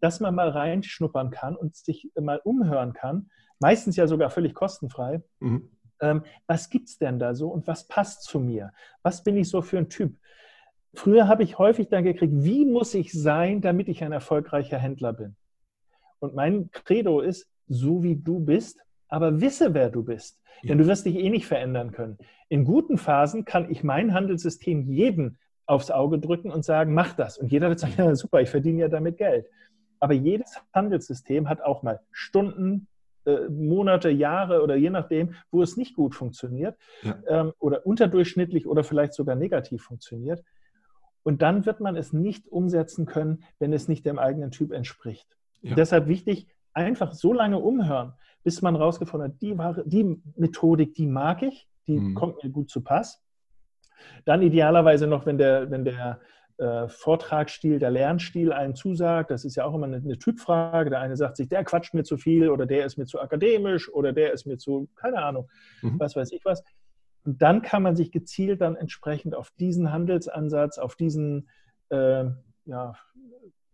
dass man mal reinschnuppern kann und sich mal umhören kann, meistens ja sogar völlig kostenfrei. Mhm. Ähm, was gibt es denn da so und was passt zu mir? Was bin ich so für ein Typ? Früher habe ich häufig dann gekriegt, wie muss ich sein, damit ich ein erfolgreicher Händler bin? Und mein Credo ist, so wie du bist, aber wisse, wer du bist. Ja. Denn du wirst dich eh nicht verändern können. In guten Phasen kann ich mein Handelssystem jedem aufs Auge drücken und sagen, mach das. Und jeder wird sagen, ja, super, ich verdiene ja damit Geld. Aber jedes Handelssystem hat auch mal Stunden, äh, Monate, Jahre oder je nachdem, wo es nicht gut funktioniert ja. ähm, oder unterdurchschnittlich oder vielleicht sogar negativ funktioniert. Und dann wird man es nicht umsetzen können, wenn es nicht dem eigenen Typ entspricht. Ja. Deshalb wichtig, einfach so lange umhören, bis man rausgefunden hat, die, die Methodik, die mag ich, die mhm. kommt mir gut zu Pass. Dann idealerweise noch, wenn der, wenn der äh, Vortragsstil, der Lernstil einem zusagt. Das ist ja auch immer eine, eine, Typfrage. Der eine sagt sich, der quatscht mir zu viel oder der ist mir zu akademisch oder der ist mir zu, keine Ahnung, mhm. was weiß ich was. Und dann kann man sich gezielt dann entsprechend auf diesen Handelsansatz, auf diesen äh, ja,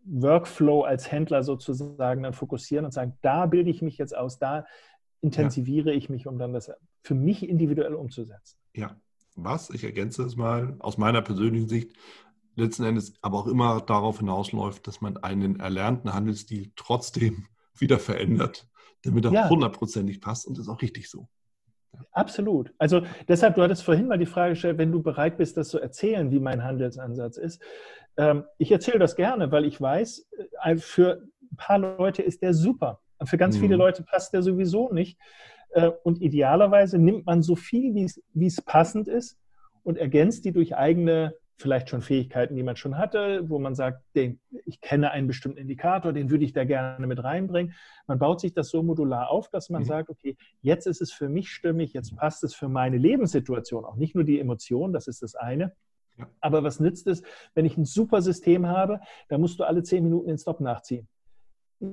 Workflow als Händler sozusagen dann fokussieren und sagen, da bilde ich mich jetzt aus, da intensiviere ja. ich mich, um dann das für mich individuell umzusetzen. Ja, was, ich ergänze es mal, aus meiner persönlichen Sicht, letzten Endes aber auch immer darauf hinausläuft, dass man einen erlernten Handelsstil trotzdem wieder verändert, damit er hundertprozentig ja. passt und das ist auch richtig so. Absolut. Also deshalb, du hattest vorhin mal die Frage gestellt, wenn du bereit bist, das zu erzählen, wie mein Handelsansatz ist. Ähm, ich erzähle das gerne, weil ich weiß, äh, für ein paar Leute ist der super. Für ganz mhm. viele Leute passt der sowieso nicht. Äh, und idealerweise nimmt man so viel, wie es passend ist und ergänzt die durch eigene, vielleicht schon Fähigkeiten, die man schon hatte, wo man sagt, den, ich kenne einen bestimmten Indikator, den würde ich da gerne mit reinbringen. Man baut sich das so modular auf, dass man mhm. sagt, okay, jetzt ist es für mich stimmig, jetzt passt es für meine Lebenssituation, auch nicht nur die Emotionen, das ist das eine. Ja. Aber was nützt es, wenn ich ein super System habe, da musst du alle zehn Minuten den Stop nachziehen.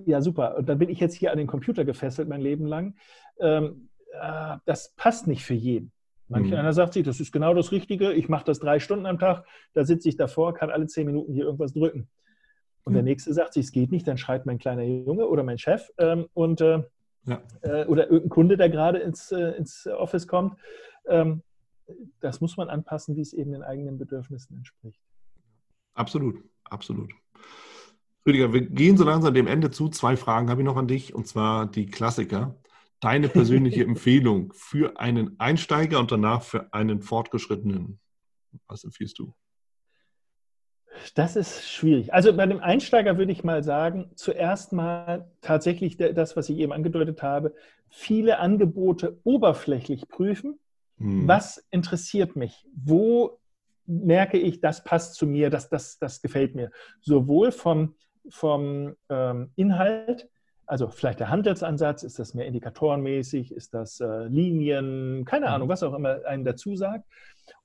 Ja, super. Und dann bin ich jetzt hier an den Computer gefesselt mein Leben lang. Ähm, äh, das passt nicht für jeden. Manch mhm. einer sagt sich, das ist genau das Richtige, ich mache das drei Stunden am Tag, da sitze ich davor, kann alle zehn Minuten hier irgendwas drücken. Und mhm. der nächste sagt sich, es geht nicht, dann schreit mein kleiner Junge oder mein Chef ähm, und, äh, ja. äh, oder irgendein Kunde, der gerade ins, äh, ins Office kommt. Ähm, das muss man anpassen, wie es eben den eigenen Bedürfnissen entspricht. Absolut, absolut. Rüdiger, wir gehen so langsam dem Ende zu. Zwei Fragen habe ich noch an dich, und zwar die Klassiker. Deine persönliche Empfehlung für einen Einsteiger und danach für einen Fortgeschrittenen. Was empfiehlst du? Das ist schwierig. Also bei dem Einsteiger würde ich mal sagen, zuerst mal tatsächlich das, was ich eben angedeutet habe, viele Angebote oberflächlich prüfen. Hm. Was interessiert mich? Wo merke ich, das passt zu mir, das, das, das gefällt mir? Sowohl vom vom ähm, Inhalt, also vielleicht der Handelsansatz, ist das mehr indikatorenmäßig, ist das äh, Linien, keine Ahnung, mhm. was auch immer einem dazu sagt.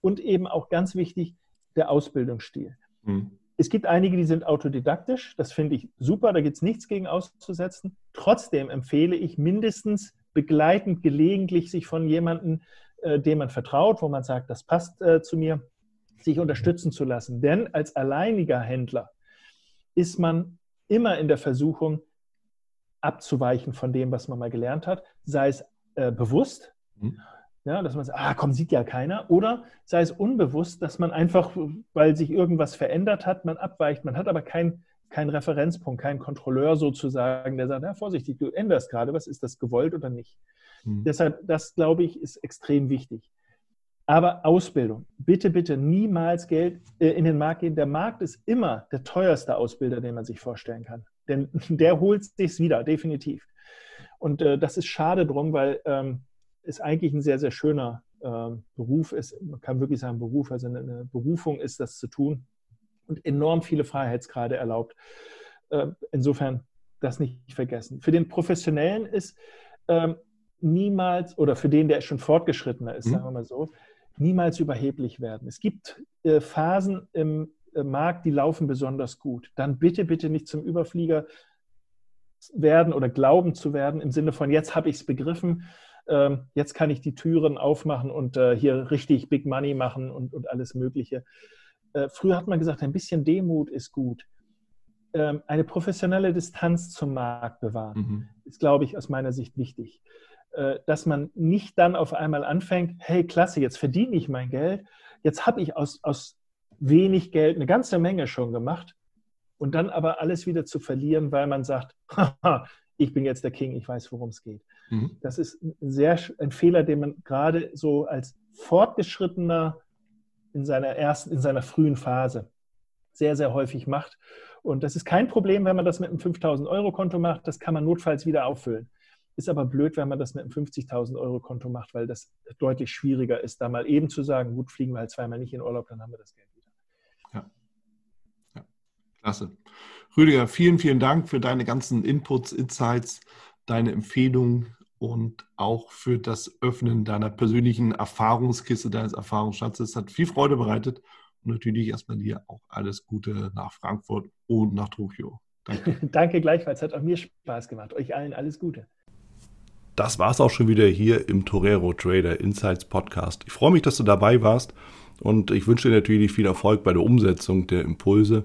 Und eben auch ganz wichtig, der Ausbildungsstil. Mhm. Es gibt einige, die sind autodidaktisch, das finde ich super, da gibt es nichts gegen auszusetzen. Trotzdem empfehle ich mindestens begleitend gelegentlich sich von jemandem, äh, dem man vertraut, wo man sagt, das passt äh, zu mir, sich unterstützen zu lassen. Denn als alleiniger Händler ist man immer in der Versuchung, abzuweichen von dem, was man mal gelernt hat, sei es äh, bewusst, mhm. ja, dass man sagt, ah, komm, sieht ja keiner, oder sei es unbewusst, dass man einfach, weil sich irgendwas verändert hat, man abweicht, man hat aber keinen kein Referenzpunkt, keinen Kontrolleur sozusagen, der sagt, ja, vorsichtig, du änderst gerade, was ist das gewollt oder nicht? Mhm. Deshalb, das glaube ich, ist extrem wichtig. Aber Ausbildung, bitte, bitte niemals Geld äh, in den Markt gehen. Der Markt ist immer der teuerste Ausbilder, den man sich vorstellen kann. Denn der holt sich wieder, definitiv. Und äh, das ist schade drum, weil ähm, es eigentlich ein sehr, sehr schöner äh, Beruf ist. Man kann wirklich sagen Beruf, also eine, eine, Berufung ist, das zu tun und enorm viele Freiheitsgrade erlaubt. Äh, insofern das nicht vergessen. Für den Professionellen ist ähm, niemals, oder für den, der schon fortgeschrittener ist, mhm. sagen wir mal so, niemals überheblich werden. Es gibt äh, Phasen im äh, Markt, die laufen besonders gut. Dann bitte, bitte nicht zum Überflieger werden oder glauben zu werden im Sinne von, jetzt habe ich es begriffen, ähm, jetzt kann ich die Türen aufmachen und äh, hier richtig Big Money machen und, und alles Mögliche. Äh, früher hat man gesagt, ein bisschen Demut ist gut. Ähm, eine professionelle Distanz zum Markt bewahren, mhm. ist, glaube ich, aus meiner Sicht wichtig. Dass man nicht dann auf einmal anfängt, hey, klasse, jetzt verdiene ich mein Geld, jetzt habe ich aus, aus wenig Geld eine ganze Menge schon gemacht und dann aber alles wieder zu verlieren, weil man sagt, ich bin jetzt der King, ich weiß, worum es geht. Mhm. Das ist ein, sehr, ein Fehler, den man gerade so als Fortgeschrittener in seiner ersten, in seiner frühen Phase sehr, sehr häufig macht. Und das ist kein Problem, wenn man das mit einem 5000-Euro-Konto macht. Das kann man notfalls wieder auffüllen. Ist aber blöd, wenn man das mit einem 50.000 Euro Konto macht, weil das deutlich schwieriger ist, da mal eben zu sagen, gut, fliegen wir halt zweimal nicht in Urlaub, dann haben wir das Geld. Klasse. Rüdiger, vielen, vielen Dank für deine ganzen Inputs, Insights, deine Empfehlungen und auch für das Öffnen deiner persönlichen Erfahrungskiste, deines Erfahrungsschatzes. Hat viel Freude bereitet und natürlich erstmal dir auch alles Gute nach Frankfurt und nach Tokio. Danke. Danke gleichfalls. Hat auch mir Spaß gemacht. Euch allen alles Gute. Das war es auch schon wieder hier im Torero Trader Insights Podcast. Ich freue mich, dass du dabei warst und ich wünsche dir natürlich viel Erfolg bei der Umsetzung der Impulse.